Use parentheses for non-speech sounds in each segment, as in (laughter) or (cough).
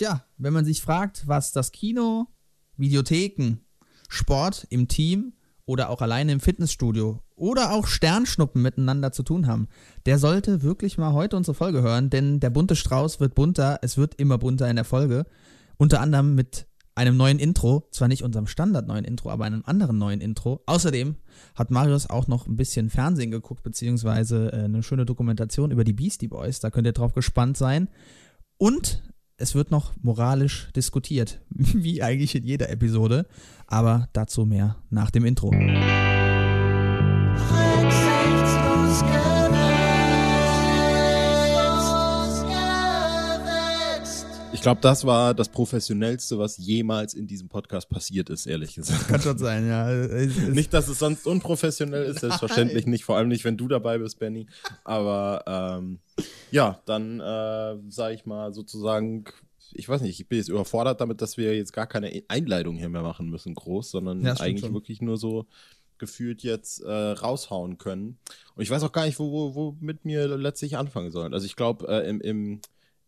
Tja, wenn man sich fragt, was das Kino, Videotheken, Sport im Team oder auch alleine im Fitnessstudio oder auch Sternschnuppen miteinander zu tun haben, der sollte wirklich mal heute unsere Folge hören, denn der bunte Strauß wird bunter, es wird immer bunter in der Folge. Unter anderem mit einem neuen Intro, zwar nicht unserem Standard neuen Intro, aber einem anderen neuen Intro. Außerdem hat Marius auch noch ein bisschen Fernsehen geguckt, beziehungsweise äh, eine schöne Dokumentation über die Beastie Boys. Da könnt ihr drauf gespannt sein. Und es wird noch moralisch diskutiert, (laughs) wie eigentlich in jeder Episode. Aber dazu mehr nach dem Intro. Ich glaube, das war das Professionellste, was jemals in diesem Podcast passiert ist, ehrlich gesagt. Kann schon sein, ja. nicht, dass es sonst unprofessionell ist, selbstverständlich nicht, vor allem nicht, wenn du dabei bist, Benny. Aber ähm, ja, dann äh, sage ich mal sozusagen, ich weiß nicht, ich bin jetzt überfordert damit, dass wir jetzt gar keine Einleitung hier mehr machen müssen, groß, sondern ja, eigentlich schon. wirklich nur so gefühlt jetzt äh, raushauen können. Und ich weiß auch gar nicht, wo, wo, wo mit mir letztlich anfangen sollen. Also ich glaube, äh, im, im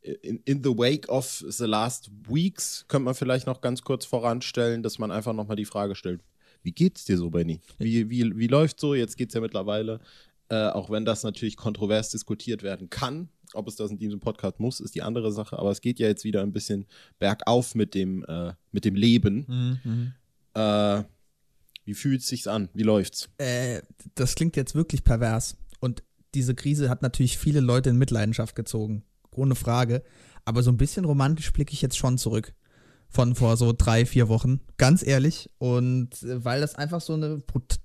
in, in the wake of the last weeks könnte man vielleicht noch ganz kurz voranstellen, dass man einfach nochmal die Frage stellt, wie geht's dir so, Benny? Wie, wie, wie läuft so? Jetzt geht's ja mittlerweile, äh, auch wenn das natürlich kontrovers diskutiert werden kann, ob es das in diesem Podcast muss, ist die andere Sache, aber es geht ja jetzt wieder ein bisschen bergauf mit dem, äh, mit dem Leben. Mhm. mhm. Äh, wie fühlt es sich an? Wie läuft's? Äh, das klingt jetzt wirklich pervers. Und diese Krise hat natürlich viele Leute in Mitleidenschaft gezogen ohne Frage. Aber so ein bisschen romantisch blicke ich jetzt schon zurück. Von vor so drei, vier Wochen. Ganz ehrlich. Und äh, weil das einfach so eine,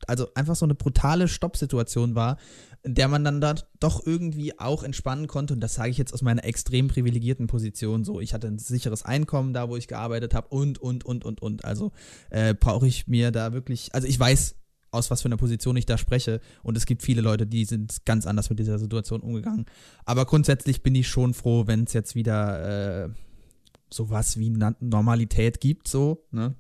also einfach so eine brutale Stoppsituation war, in der man dann da doch irgendwie auch entspannen konnte. Und das sage ich jetzt aus meiner extrem privilegierten Position. So, ich hatte ein sicheres Einkommen da, wo ich gearbeitet habe und, und, und, und, und. Also äh, brauche ich mir da wirklich, also ich weiß, aus was für einer Position ich da spreche. Und es gibt viele Leute, die sind ganz anders mit dieser Situation umgegangen. Aber grundsätzlich bin ich schon froh, wenn es jetzt wieder äh, sowas wie Normalität gibt, so, ne?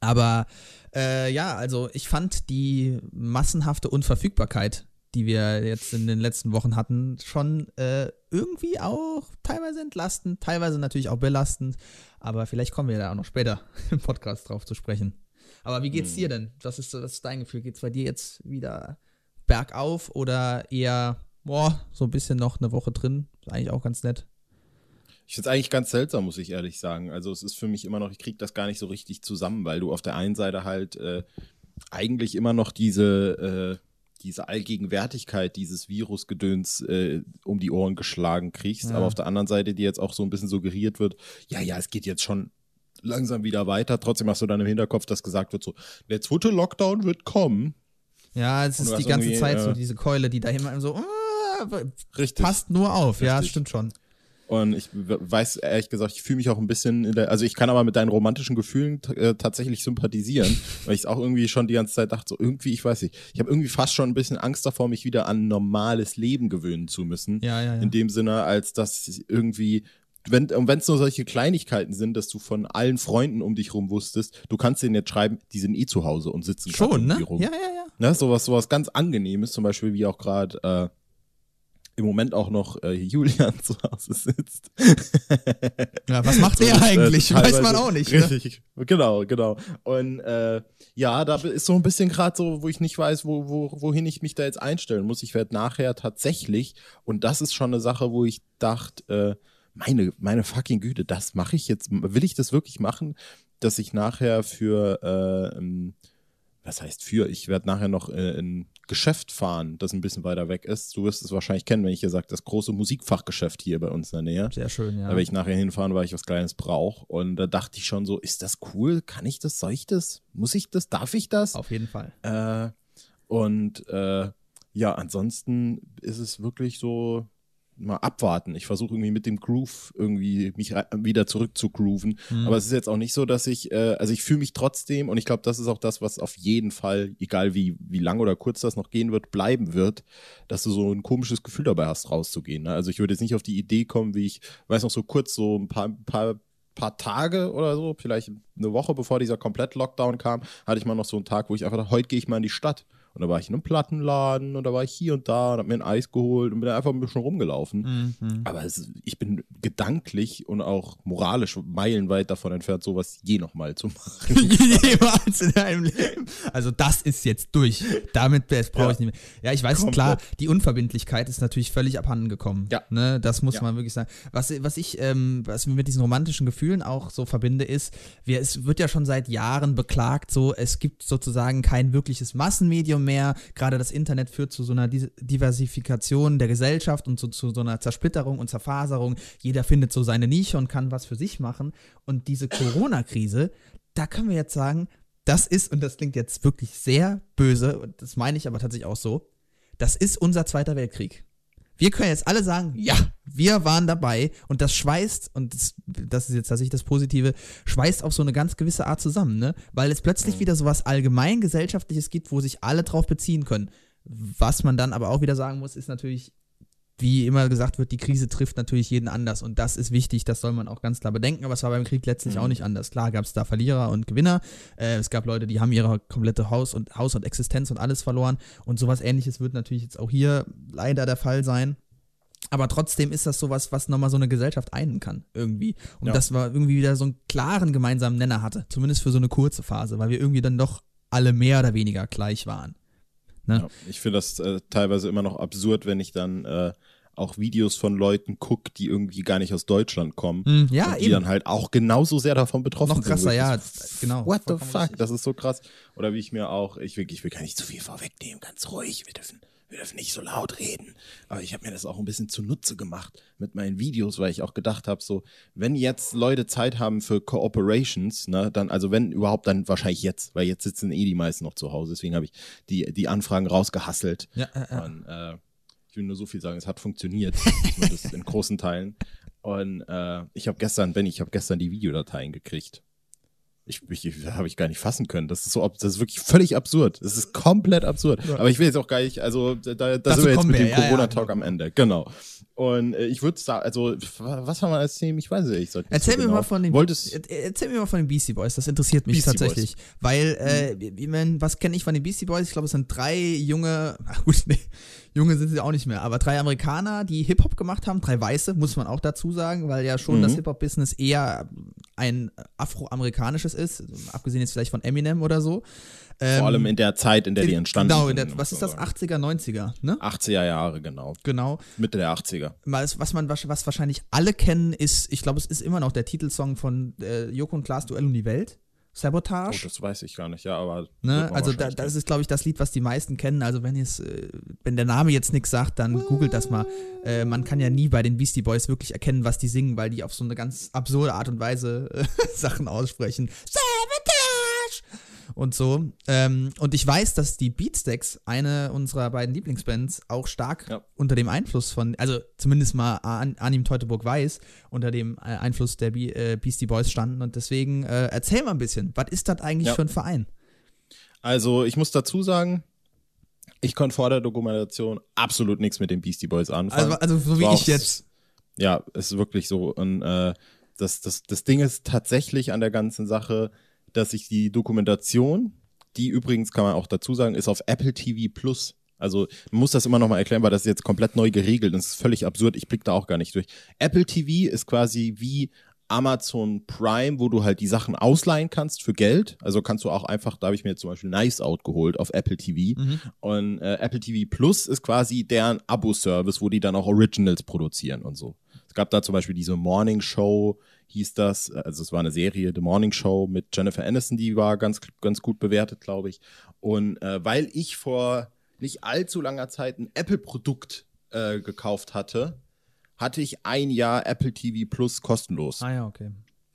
Aber äh, ja, also ich fand die massenhafte Unverfügbarkeit, die wir jetzt in den letzten Wochen hatten, schon äh, irgendwie auch teilweise entlastend, teilweise natürlich auch belastend. Aber vielleicht kommen wir da auch noch später (laughs) im Podcast drauf zu sprechen. Aber wie geht's hm. dir denn? Was ist, was ist dein Gefühl? Geht's bei dir jetzt wieder bergauf oder eher, boah, so ein bisschen noch eine Woche drin? Ist eigentlich auch ganz nett. Ich finde es eigentlich ganz seltsam, muss ich ehrlich sagen. Also es ist für mich immer noch, ich kriege das gar nicht so richtig zusammen, weil du auf der einen Seite halt äh, eigentlich immer noch diese, äh, diese Allgegenwärtigkeit dieses Virusgedöns äh, um die Ohren geschlagen kriegst, ja. aber auf der anderen Seite dir jetzt auch so ein bisschen suggeriert wird, ja, ja, es geht jetzt schon langsam wieder weiter. Trotzdem hast du dann im Hinterkopf, dass gesagt wird so, der zweite Lockdown wird kommen. Ja, es ist die ganze Zeit so diese Keule, die da immer so äh, Richtig. passt nur auf. Richtig. Ja, stimmt schon. Und ich weiß ehrlich gesagt, ich fühle mich auch ein bisschen, der, also ich kann aber mit deinen romantischen Gefühlen äh, tatsächlich sympathisieren, (laughs) weil ich es auch irgendwie schon die ganze Zeit dachte, so irgendwie, ich weiß nicht, ich habe irgendwie fast schon ein bisschen Angst davor, mich wieder an normales Leben gewöhnen zu müssen. Ja, ja, ja. In dem Sinne, als dass irgendwie wenn es nur solche Kleinigkeiten sind, dass du von allen Freunden um dich rum wusstest, du kannst denen jetzt schreiben, die sind eh zu Hause und sitzen schon ne? rum. Ja, ja, ja. Ne? Sowas, sowas ganz angenehmes, zum Beispiel wie auch gerade äh, im Moment auch noch äh, Julian (laughs) zu Hause sitzt. ja, was macht der eigentlich? Äh, Weiß man auch nicht. Ne? Richtig, genau, genau. Und äh, ja, da ist so ein bisschen gerade so, wo ich nicht weiß, wo, wo, wohin ich mich da jetzt einstellen muss. Ich werde nachher tatsächlich, und das ist schon eine Sache, wo ich dachte, äh, meine, meine fucking Güte, das mache ich jetzt, will ich das wirklich machen, dass ich nachher für, äh, ähm, was heißt für, ich werde nachher noch äh, ein Geschäft fahren, das ein bisschen weiter weg ist. Du wirst es wahrscheinlich kennen, wenn ich dir sage, das große Musikfachgeschäft hier bei uns in der Nähe. Sehr schön, ja. Da werde ich nachher hinfahren, weil ich was Kleines brauche. Und da dachte ich schon so, ist das cool? Kann ich das? Soll ich das? Muss ich das? Darf ich das? Auf jeden Fall. Äh, und äh, ja, ansonsten ist es wirklich so, mal abwarten. Ich versuche irgendwie mit dem Groove irgendwie mich wieder zurück zu grooven. Mhm. Aber es ist jetzt auch nicht so, dass ich, äh, also ich fühle mich trotzdem und ich glaube, das ist auch das, was auf jeden Fall, egal wie, wie lang oder kurz das noch gehen wird, bleiben wird, dass du so ein komisches Gefühl dabei hast, rauszugehen. Ne? Also ich würde jetzt nicht auf die Idee kommen, wie ich, weiß noch so kurz, so ein paar, paar paar Tage oder so, vielleicht eine Woche bevor dieser Komplett-Lockdown kam, hatte ich mal noch so einen Tag, wo ich einfach dachte, heute gehe ich mal in die Stadt Und da war ich in einem Plattenladen und da war ich hier und da und hab mir ein Eis geholt und bin einfach ein bisschen rumgelaufen. Mhm. Aber es, ich bin gedanklich und auch moralisch meilenweit davon entfernt, sowas je nochmal zu machen. (laughs) Jemals in deinem Leben. Also das ist jetzt durch. Damit brauche ich Ja. nicht mehr. Ja, ich weiß, Komplett. klar, die Unverbindlichkeit ist natürlich völlig abhanden gekommen. Ja. Ne, das muss Ja. man wirklich sagen. Was, was ich, ähm, was mir mit diesen romantischen Gefühlen auch so verbinde, ist, wir, es wird ja schon seit Jahren beklagt, so, es gibt sozusagen kein wirkliches Massenmedium mehr. Gerade das Internet führt zu so einer Diversifikation der Gesellschaft und zu, zu so einer Zersplitterung und Zerfaserung. Jeder findet so seine Nische und kann was für sich machen. Und diese Corona-Krise, da können wir jetzt sagen, das ist, und das klingt jetzt wirklich sehr böse, und das meine ich aber tatsächlich auch so, das ist unser Zweiter Weltkrieg. Wir können jetzt alle sagen, ja, wir waren dabei und das schweißt, und das, das ist jetzt tatsächlich das Positive, schweißt auf so eine ganz gewisse Art zusammen, ne? Weil es plötzlich wieder so was allgemein gesellschaftliches gibt, wo sich alle drauf beziehen können. Was man dann aber auch wieder sagen muss, ist natürlich, wie immer gesagt wird, die Krise trifft natürlich jeden anders und das ist wichtig, das soll man auch ganz klar bedenken, aber es war beim Krieg letztlich auch nicht anders. Klar gab es da Verlierer und Gewinner, äh, es gab Leute, die haben ihre komplette Haus und Haus und Existenz und alles verloren und sowas ähnliches wird natürlich jetzt auch hier leider der Fall sein. Aber trotzdem ist das sowas, was nochmal so eine Gesellschaft einen kann, irgendwie. Und Ja. dass man irgendwie wieder so einen klaren gemeinsamen Nenner hatte. Zumindest für so eine kurze Phase, weil wir irgendwie dann doch alle mehr oder weniger gleich waren. Ne? Ja, ich finde das äh, teilweise immer noch absurd, wenn ich dann äh, auch Videos von Leuten gucke, die irgendwie gar nicht aus Deutschland kommen. Mm, ja, und die eben. dann halt auch genauso sehr davon betroffen Noch sind. krasser, Wo ich ja, genau. What the fuck? richtig. Das ist so krass. Oder wie ich mir auch, ich will, ich will gar nicht zu viel vorwegnehmen, ganz ruhig. Wir dürfen, wir dürfen nicht so laut reden. Aber ich habe mir das auch ein bisschen zunutze gemacht mit meinen Videos, weil ich auch gedacht habe, so, wenn jetzt Leute Zeit haben für Cooperations, ne, dann, also wenn überhaupt, dann wahrscheinlich jetzt, weil jetzt sitzen eh die meisten noch zu Hause. Deswegen habe ich die, die Anfragen rausgehasselt. Ja, ja, ja. Und, äh, ich will nur so viel sagen, es hat funktioniert, in großen Teilen. Und äh, ich habe gestern, Benny, ich habe gestern die Videodateien gekriegt. Ich, ich habe ich gar nicht fassen können. Das ist so, das ist wirklich völlig absurd. Das ist komplett absurd. Aber ich will jetzt auch gar nicht, also da, da Dazu sind wir jetzt mit wir, dem ja, ja, Corona-Talk genau. am Ende. Genau. Und äh, ich würde sagen, also was haben wir als Thema? Ich weiß es nicht. so Erzähl mir genau. mal von den Wolltest, er- erzähl mir mal von den Beastie Boys, das interessiert mich Beastie tatsächlich, weil äh, ich mein, was kenne ich von den Beastie Boys? Ich glaube, es sind drei junge, (laughs) ach gut, nee, junge sind sie auch nicht mehr, aber drei Amerikaner, die Hip Hop gemacht haben, drei Weiße, muss man auch dazu sagen, weil ja schon Mhm. das Hip Hop Business eher ein afroamerikanisches ist, abgesehen jetzt vielleicht von Eminem oder so. Ähm, vor allem in der Zeit, in der die entstanden Genau, in sind, muss was ist das? sagen. 80er, 90er, ne? 80er Jahre, genau. Genau. Mitte der 80er. Was, was man was wahrscheinlich alle kennen, ist, ich glaube, es ist immer noch der Titelsong von äh, Joko und Klaas Duell um die Welt. Oh, Sabotage. das weiß ich gar nicht, ja, aber. ne? Also da, das ist, glaube ich, das Lied, was die meisten kennen. Also wenn es, äh, wenn der Name jetzt nichts sagt, dann googelt das mal. Äh, man kann ja nie bei den Beastie Boys wirklich erkennen, was die singen, weil die auf so eine ganz absurde Art und Weise äh, (laughs) Sachen aussprechen. Sabotage! Und so. Ähm, und ich weiß, dass die Beatsteaks, eine unserer beiden Lieblingsbands, auch stark Ja. unter dem Einfluss von, also zumindest mal An Anim Teutoburg weiß, unter dem äh, Einfluss der Be äh, Beastie Boys standen. Und deswegen äh, erzähl mal ein bisschen, was ist das eigentlich Ja. für ein Verein? Also, ich muss dazu sagen, ich konnte vor der Dokumentation absolut nichts mit den Beastie Boys anfangen. Also, also so wie War ich jetzt. Ja, es ist wirklich so. Und äh, das, das, das Ding ist tatsächlich an der ganzen Sache, dass ich die Dokumentation, die übrigens kann man auch dazu sagen, ist auf Apple TV Plus. Also man muss das immer nochmal erklären, weil das ist jetzt komplett neu geregelt und es ist völlig absurd. Ich blick da auch gar nicht durch. Apple TV ist quasi wie Amazon Prime, wo du halt die Sachen ausleihen kannst für Geld. Also kannst du auch einfach, da habe ich mir zum Beispiel Nice Out geholt auf Apple TV. Und äh, Apple TV Plus ist quasi deren Abo-Service, wo die dann auch Originals produzieren und so. Es gab da zum Beispiel diese Morning Show, hieß das. Also es war eine Serie, The Morning Show mit Jennifer Aniston, die war ganz, ganz gut bewertet, glaube ich. Und äh, weil ich vor nicht allzu langer Zeit ein Apple-Produkt äh, gekauft hatte, hatte ich ein Jahr Apple TV Plus kostenlos Ah ja, okay.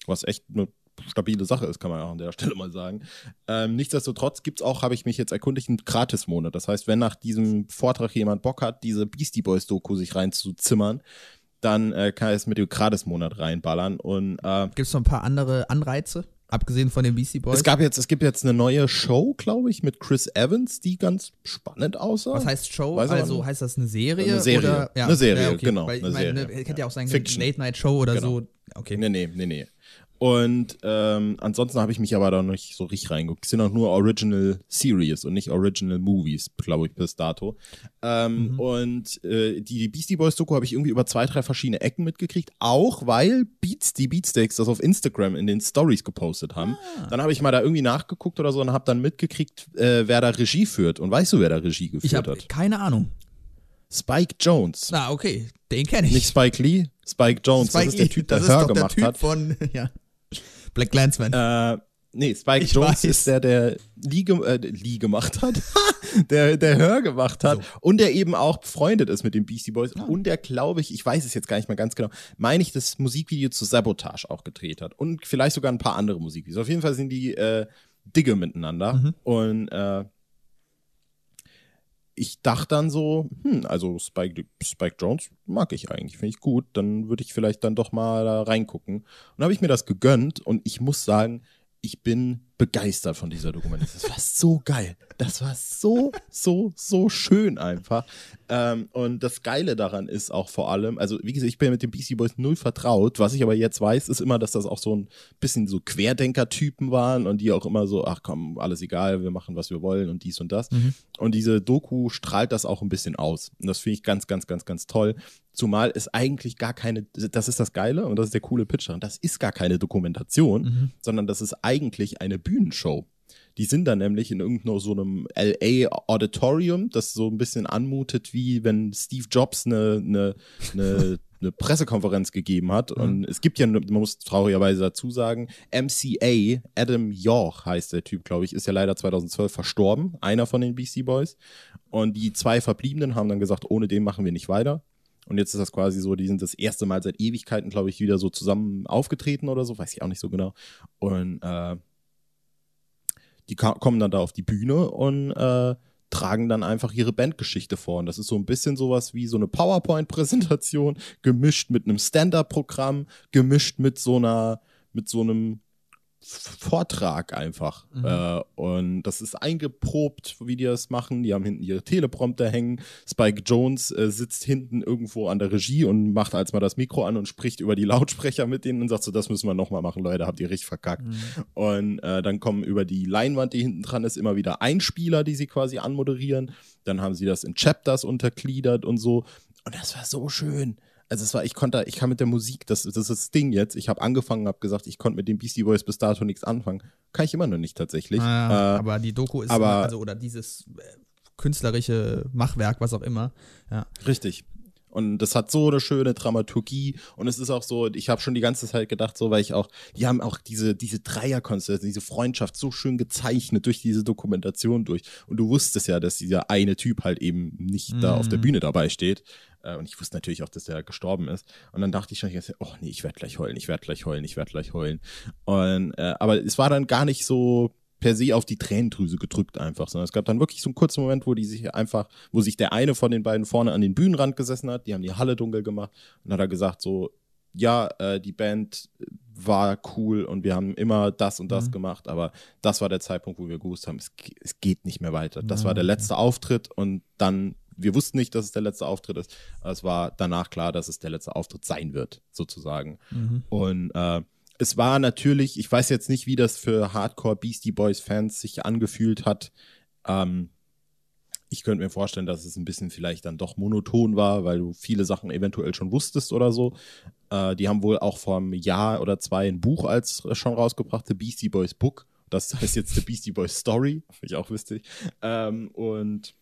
was echt eine stabile Sache ist, kann man auch an der Stelle mal sagen. Ähm, nichtsdestotrotz gibt's auch, habe ich mich jetzt erkundigt, einen Gratis-Monat. Das heißt, wenn nach diesem Vortrag jemand Bock hat, diese Beastie Boys-Doku sich reinzuzimmern, dann äh, kann er es mit dem Gratis-Monat reinballern. Und äh, Gibt es noch ein paar andere Anreize, abgesehen von den Beastie Boys? es gab jetzt, es gibt jetzt eine neue Show, glaube ich, mit Chris Evans, die ganz spannend aussah. was heißt Show? Weiß also heißt das eine Serie? Eine Serie. Oder? Ja, Eine Serie, ja, okay. genau, Weil ich eine meine, Serie. ne, hätte ja auch sein können, Fiction. Late Night Show oder Genau. so. Okay. Nee, nee, nee, nee. Und ähm, ansonsten habe ich mich aber da noch nicht so richtig reingeguckt. Es sind auch nur Original Series und nicht Original Movies, glaube ich, bis dato. Ähm, mhm. Und äh, die Beastie Boys Doku habe ich irgendwie über zwei, drei verschiedene Ecken mitgekriegt, auch weil Beats, die Beatsteaks das auf Instagram in den Stories gepostet haben. Ah. Dann habe ich mal da irgendwie nachgeguckt oder so und habe dann mitgekriegt, äh, wer da Regie führt. Und weißt du, wer da Regie geführt ich hat? Keine Ahnung. Spike Jones. Ah, okay. Den kenne ich. Nicht Spike Lee, Spike Jones. Spike das ist der Typ, der Hör gemacht der typ hat. Von, (laughs) ja. Black Clansman. Äh, nee, Spike ich Jones weiß. ist der, der Lee, äh, Lee gemacht hat, (laughs) der, der Hör gemacht hat so. und der eben auch befreundet ist mit den Beastie Boys ja. und der, glaube ich, ich weiß es jetzt gar nicht mehr ganz genau, meine ich, das Musikvideo zu Sabotage auch gedreht hat und vielleicht sogar ein paar andere Musikvideos. Auf jeden Fall sind die äh, Digge miteinander mhm. und äh, ich dachte dann so, hm, also Spike, Spike Jones mag ich eigentlich, finde ich gut, dann würde ich vielleicht dann doch mal da reingucken. Und habe ich mir das gegönnt und ich muss sagen, ich bin begeistert von dieser Dokumentation. Das war so geil. Das war so, so, so schön einfach. Ähm, und das Geile daran ist auch vor allem, also wie gesagt, ich bin mit den BC Boys null vertraut. Was ich aber jetzt weiß, ist immer, dass das auch so ein bisschen so Querdenker-Typen waren und die auch immer so, ach komm, alles egal, wir machen, was wir wollen und dies und das. Mhm. Und diese Doku strahlt das auch ein bisschen aus. Und das finde ich ganz, ganz, ganz, ganz toll. Zumal es eigentlich gar keine, das ist das Geile und das ist der coole Pitch daran, das ist gar keine Dokumentation, mhm. sondern das ist eigentlich eine Bühnenshow. Die sind dann nämlich in irgendeinem so einem LA Auditorium, das so ein bisschen anmutet, wie wenn Steve Jobs eine, eine, eine, (laughs) eine Pressekonferenz gegeben hat. Mhm. Und es gibt ja, man muss traurigerweise dazu sagen, MCA, Adam York heißt der Typ, glaube ich, ist ja leider 2012 verstorben, einer von den BC Boys. Und die zwei Verbliebenen haben dann gesagt, ohne den machen wir nicht weiter. Und jetzt ist das quasi so, die sind das erste Mal seit Ewigkeiten, glaube ich, wieder so zusammen aufgetreten oder so, weiß ich auch nicht so genau. Und äh, die kommen dann da auf die Bühne und äh, tragen dann einfach ihre Bandgeschichte vor. Und das ist so ein bisschen sowas wie so eine PowerPoint-Präsentation, gemischt mit einem Stand-up-Programm, gemischt mit so einer, mit so einem Vortrag einfach. Mhm. Äh, und das ist eingeprobt, wie die das machen. Die haben hinten ihre Teleprompter hängen. Spike Jones äh, sitzt hinten irgendwo an der Regie und macht als mal das Mikro an und spricht über die Lautsprecher mit denen und sagt so, das müssen wir nochmal machen, Leute, habt ihr richtig verkackt. Mhm. Und äh, dann kommen über die Leinwand, die hinten dran ist, immer wieder Einspieler, die sie quasi anmoderieren. Dann haben sie das in Chapters untergliedert und so. Und das war so schön also es war, ich konnte, ich kann mit der Musik, das, das ist das Ding jetzt. Ich habe angefangen, habe gesagt, ich konnte mit den Beastie Boys bis dato nichts anfangen. Kann ich immer noch nicht tatsächlich. Ah, äh, aber die Doku ist, aber, immer, also oder dieses äh, künstlerische Machwerk, was auch immer. Ja. Richtig. Und das hat so eine schöne Dramaturgie und es ist auch so, ich habe schon die ganze Zeit gedacht, so, weil ich auch, die haben auch diese, diese Dreierkonstellation, diese Freundschaft so schön gezeichnet durch diese Dokumentation durch. Und du wusstest ja, dass dieser eine Typ halt eben nicht mhm. da auf der mhm. Bühne dabei steht. Äh, und ich wusste natürlich auch, dass der gestorben ist. Und dann dachte ich schon, oh nee, ich werde gleich heulen, ich werde gleich heulen, ich werde gleich heulen. Und, äh, aber es war dann gar nicht so per se auf die Tränendrüse gedrückt einfach, sondern es gab dann wirklich so einen kurzen Moment, wo die sich einfach, wo sich der eine von den beiden vorne an den Bühnenrand gesessen hat, die haben die Halle dunkel gemacht und hat er gesagt so, ja, äh, die Band war cool und wir haben immer das und das mhm. gemacht, aber das war der Zeitpunkt, wo wir gewusst haben, es, es geht nicht mehr weiter. Das ja, war der letzte okay. Auftritt und dann, wir wussten nicht, dass es der letzte Auftritt ist, es war danach klar, dass es der letzte Auftritt sein wird, sozusagen. Mhm. Und äh, es war natürlich, ich weiß jetzt nicht, wie das für Hardcore Beastie Boys Fans sich angefühlt hat. Ähm, ich könnte mir vorstellen, dass es ein bisschen vielleicht dann doch monoton war, weil du viele Sachen eventuell schon wusstest oder so. Äh, die haben wohl auch vor einem Jahr oder zwei ein Buch als schon rausgebracht, The Beastie Boys Book. Das (laughs) heißt jetzt The Beastie Boys Story, ich auch lustig. Ähm, und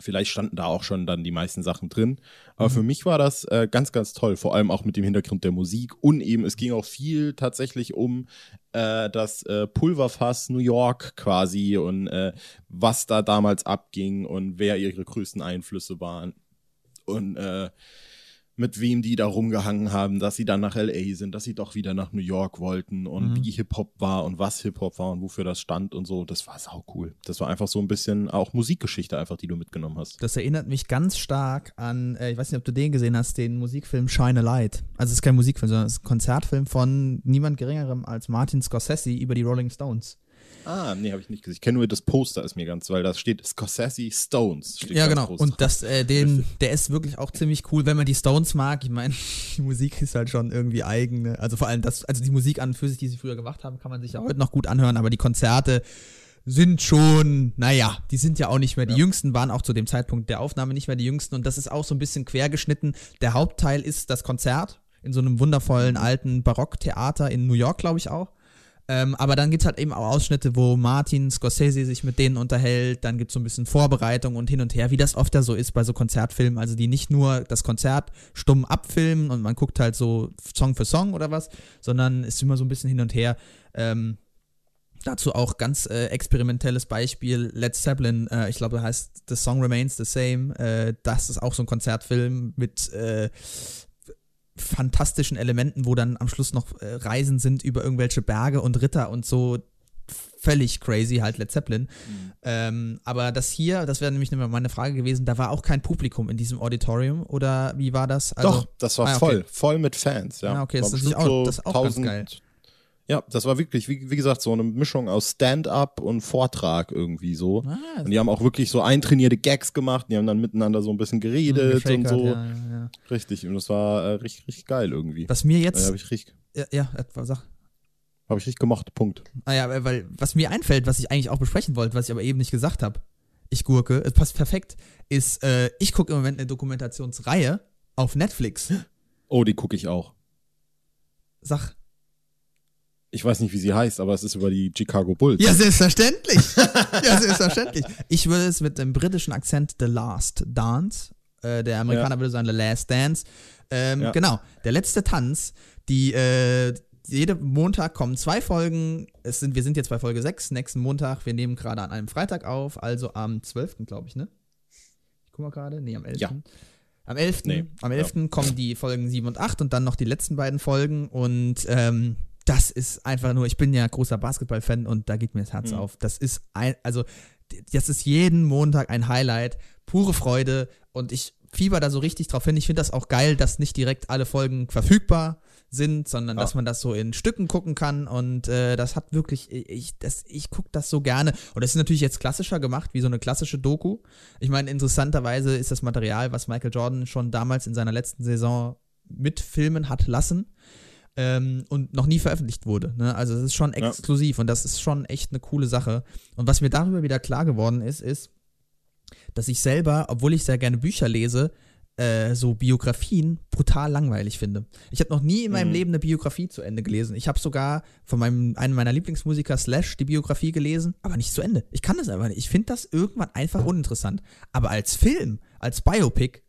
Vielleicht standen da auch schon dann die meisten Sachen drin. Aber mhm. für mich war das äh, ganz, ganz toll, vor allem auch mit dem Hintergrund der Musik. Und eben, es ging auch viel tatsächlich um äh, das äh, Pulverfass New York quasi und äh, was da damals abging und wer ihre größten Einflüsse waren. Und äh, mit wem die da rumgehangen haben, dass sie dann nach LA sind, dass sie doch wieder nach New York wollten und mhm. wie Hip-Hop war und was Hip-Hop war und wofür das stand und so. Das war sau cool. Das war einfach so ein bisschen auch Musikgeschichte einfach, die du mitgenommen hast. Das erinnert mich ganz stark an, äh, ich weiß nicht, ob du den gesehen hast, den Musikfilm Shine a Light. Also es ist kein Musikfilm, sondern es ist ein Konzertfilm von niemand geringerem als Martin Scorsese über die Rolling Stones. Ah, nee, habe ich nicht gesehen. Ich kenne nur das Poster, ist mir ganz, weil da steht Scorsese Stones. Steht Ja, genau. Und das, äh, den, der ist wirklich auch ziemlich cool, wenn man die Stones mag. Ich meine, (laughs) die Musik ist halt schon irgendwie eigene. Also vor allem das, also die Musik an und für sich, die sie früher gemacht haben, kann man sich ja heute noch gut anhören, aber die Konzerte sind schon, naja, die sind ja auch nicht mehr die jüngsten, waren auch zu dem Zeitpunkt der Aufnahme nicht mehr die jüngsten und das ist auch so ein bisschen quergeschnitten. Der Hauptteil ist das Konzert in so einem wundervollen alten Barocktheater in New York, glaube ich auch. Ähm, aber dann gibt's halt eben auch Ausschnitte, wo Martin Scorsese sich mit denen unterhält. Dann gibt's so ein bisschen Vorbereitung und hin und her, wie das oft ja so ist bei so Konzertfilmen. Also die nicht nur das Konzert stumm abfilmen und man guckt halt so Song für Song oder was, sondern ist immer so ein bisschen hin und her. Ähm, dazu auch ganz äh, experimentelles Beispiel, Led Zeppelin, äh, ich glaube, der heißt The Song Remains the Same. Äh, das ist auch so ein Konzertfilm mit äh, fantastischen Elementen, wo dann am Schluss noch äh, Reisen sind über irgendwelche Berge und Ritter und so völlig crazy, halt Led Zeppelin. Mhm. Ähm, aber das hier, das wäre nämlich meine Frage gewesen, da war auch kein Publikum in diesem Auditorium oder wie war das? Also, Doch, das war Ah, okay. voll, voll mit Fans. Ja, Ah, okay, das ist auch- das ist auch ganz geil. Ja, das war wirklich, wie, wie gesagt, so eine Mischung aus Stand-up und Vortrag irgendwie so. Ah, Und die haben auch wirklich so eintrainierte Gags gemacht, die haben dann miteinander so ein bisschen geredet und so. ja, ja. Richtig, und das war äh, richtig, richtig geil irgendwie. Was mir jetzt, habe ich, richtig- ja, ja, etwa sag. hab ich richtig gemocht, Punkt. Ah ja, weil- weil was mir einfällt, was ich eigentlich auch besprechen wollte, was ich aber eben nicht gesagt habe, ich Gurke, es passt perfekt, ist, äh, ich gucke im Moment eine Dokumentationsreihe auf Netflix. Oh, die gucke ich auch. Sag. Ich weiß nicht, wie sie heißt, aber es ist über die Chicago Bulls. Ja, selbstverständlich. ja, selbstverständlich. Ich würde es mit dem britischen Akzent The Last Dance, äh, der Amerikaner würde sagen The Last Dance. Ähm, Ja. Genau, der letzte Tanz, die äh, jede Montag kommen zwei Folgen. Es sind, wir sind jetzt bei Folge 6, nächsten Montag. Wir nehmen gerade an einem Freitag auf, also am 12., glaube ich, ne? Ich guck mal gerade. Nee, am 11. Ja. Am 11. Nee, am 11. kommen die Folgen 7 und 8 und dann noch die letzten beiden Folgen. Und ähm, das ist einfach nur, ich bin ja großer Basketball-Fan und da geht mir das Herz Mhm. auf. Das ist ein, also das ist jeden Montag ein Highlight, pure Freude und ich fieber da so richtig drauf hin. Ich finde das auch geil, dass nicht direkt alle Folgen verfügbar sind, sondern Ja. dass man das so in Stücken gucken kann und äh, das hat wirklich, ich, das, ich gucke das so gerne und das ist natürlich jetzt klassischer gemacht, wie so eine klassische Doku. Ich meine, interessanterweise ist das Material, was Michael Jordan schon damals in seiner letzten Saison mitfilmen hat lassen ähm, und noch nie veröffentlicht wurde. Ne? Also es ist schon Ja. exklusiv und das ist schon echt eine coole Sache. Und was mir darüber wieder klar geworden ist, ist, dass ich selber, obwohl ich sehr gerne Bücher lese, äh, so Biografien brutal langweilig finde. Ich habe noch nie in meinem Mhm. Leben eine Biografie zu Ende gelesen. Ich habe sogar von meinem, einem meiner Lieblingsmusiker Slash die Biografie gelesen, aber nicht zu Ende. Ich kann das einfach nicht. Ich finde das irgendwann einfach uninteressant. Aber als Film, als Biopic,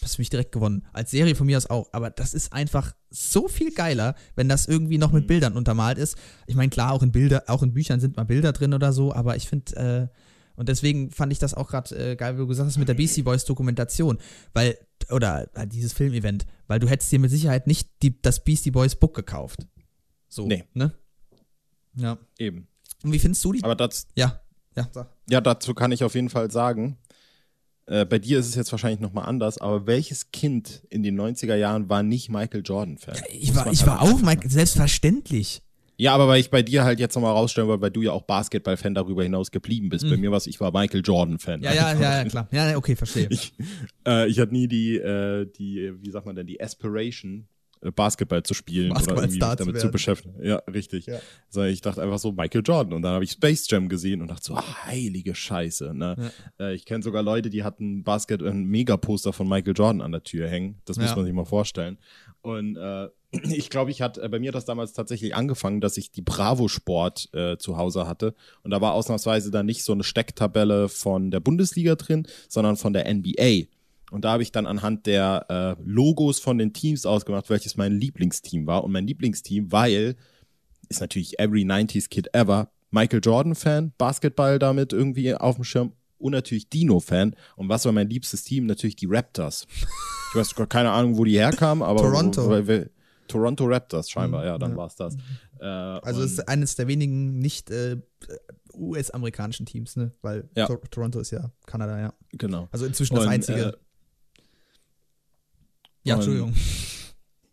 das hat mich direkt gewonnen. Als Serie von mir aus auch. Aber das ist einfach so viel geiler, wenn das irgendwie noch mit Mhm. Bildern untermalt ist. Ich meine, klar, auch in Bilder, auch in Büchern sind mal Bilder drin oder so, aber ich finde, äh, und deswegen fand ich das auch gerade äh, geil, wie du gesagt hast, mit der Beastie Boys Dokumentation, weil, oder äh, dieses Filmevent, weil du hättest dir mit Sicherheit nicht die, das Beastie Boys Book gekauft. So, Nee. ne? Ja. Eben. Und wie findest du die? Aber das, ja, ja, sag. ja, dazu kann ich auf jeden Fall sagen, äh, bei dir ist es jetzt wahrscheinlich nochmal anders, aber welches Kind in den 90er Jahren war nicht Michael Jordan-Fan? Ich war, ich war auch, Mike, selbstverständlich. Ja, aber weil ich bei dir halt jetzt nochmal rausstellen wollte, weil du ja auch Basketball-Fan darüber hinaus geblieben bist. Bei mir war es, ich war Michael Jordan-Fan. Mhm. Ja, ja, ja, ja, klar. Ja, okay, verstehe. (laughs) Ich, äh, ich hatte nie die, äh, die, wie sagt man denn, die Aspiration, Basketball zu spielen oder irgendwie mich zu damit zu werden. beschäftigen. Ja, richtig. Ja. Sondern ich dachte einfach so Michael Jordan und dann habe ich Space Jam gesehen und dachte so, ah, heilige Scheiße. Ne? Äh, ich kenne sogar Leute, die hatten Basket ein Megaposter von Michael Jordan an der Tür hängen. Das muss Ja. man sich mal vorstellen. Und äh, (clears throat) ich glaube, ich hatte, bei mir hat das damals tatsächlich angefangen, dass ich die Bravo Sport äh, zu Hause hatte. Und da war ausnahmsweise dann nicht so eine Stecktabelle von der Bundesliga drin, sondern von der NBA. Und da habe ich dann anhand der äh, Logos von den Teams ausgemacht, welches mein Lieblingsteam war. Und mein Lieblingsteam, weil, ist natürlich every 90s Kid ever, Michael Jordan-Fan, Basketball damit irgendwie auf dem Schirm und natürlich Dino-Fan. Und was war mein liebstes Team? Natürlich die Raptors. Ich weiß gar keine Ahnung, wo die herkamen, aber Toronto. Wo, weil- Toronto Raptors scheinbar, ja, dann war es das. Äh, Also es ist eines der wenigen nicht äh, US-amerikanischen Teams, ne? Weil Ja. Tor Toronto ist ja Kanada, ja. genau. Also inzwischen das Und, einzige. äh, ja, und- Entschuldigung. (laughs)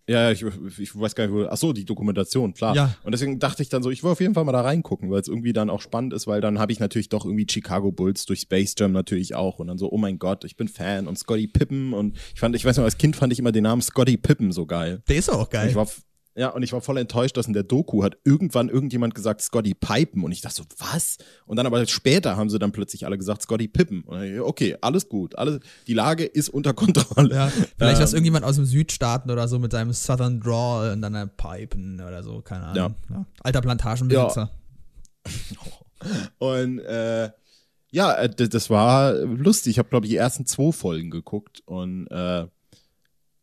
Ja, ich, ich weiß gar nicht, wo. Ach so, die Dokumentation, klar. Ja. Und deswegen dachte ich dann so, ich will auf jeden Fall mal da reingucken, weil es irgendwie dann auch spannend ist, weil dann habe ich natürlich doch irgendwie Chicago Bulls durch Space Jam natürlich auch und dann so, oh mein Gott, ich bin Fan und Scotty Pippen und ich fand, ich weiß noch, als Kind fand ich immer den Namen Scotty Pippen so geil. Der ist auch Und geil. ich war, ja, und ich war voll enttäuscht, dass in der Doku hat irgendwann irgendjemand gesagt Scotty Pipen und ich dachte so, was? Und dann aber später haben sie dann plötzlich alle gesagt Scotty Pippen. Ich, okay, alles gut, alles, die Lage ist unter Kontrolle. Ja, vielleicht was Ähm, irgendjemand aus dem Südstaaten oder so mit seinem Southern Drawl und dann ein Pipen oder so, keine Ahnung. Ja. Alter Plantagenbesitzer. (laughs) Und äh, ja, äh, das war lustig. Ich habe, glaube ich, die ersten zwei Folgen geguckt und äh,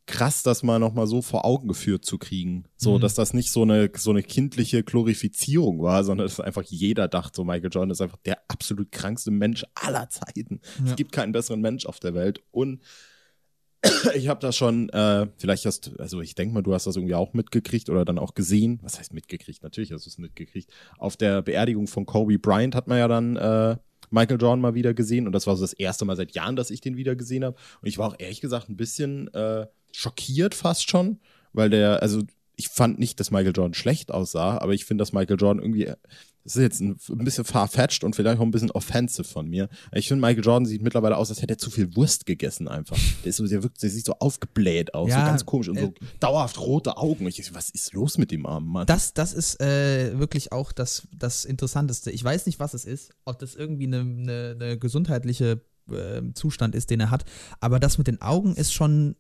krass, das mal nochmal so vor Augen geführt zu kriegen. So, Mhm. dass das nicht so eine, so eine kindliche Glorifizierung war, sondern dass einfach jeder dachte, so Michael Jordan ist einfach der absolut krankste Mensch aller Zeiten. Ja. Es gibt keinen besseren Mensch auf der Welt. Und (coughs) ich habe das schon, äh, vielleicht hast, also ich denke mal, du hast das irgendwie auch mitgekriegt oder dann auch gesehen. Was heißt mitgekriegt? Natürlich hast du es mitgekriegt. Auf der Beerdigung von Kobe Bryant hat man ja dann äh, Michael Jordan mal wieder gesehen und das war so das erste Mal seit Jahren, dass ich den wieder gesehen habe. Und ich war auch ehrlich gesagt ein bisschen äh, schockiert fast schon, weil der, also ich fand nicht, dass Michael Jordan schlecht aussah, aber ich finde, dass Michael Jordan irgendwie, das ist jetzt ein, ein bisschen farfetched und vielleicht auch ein bisschen offensive von mir. Ich finde, Michael Jordan sieht mittlerweile aus, als hätte er zu viel Wurst gegessen einfach. Der, ist so, der, wirkt, der sieht so aufgebläht aus, Ja, so ganz komisch und so äh, dauerhaft rote Augen. Ich, was ist los mit dem armen Mann? Das, das ist äh, wirklich auch das, das Interessanteste. Ich weiß nicht, was es ist, ob das irgendwie eine, eine, eine gesundheitliche äh, Zustand ist, den er hat, aber das mit den Augen ist schon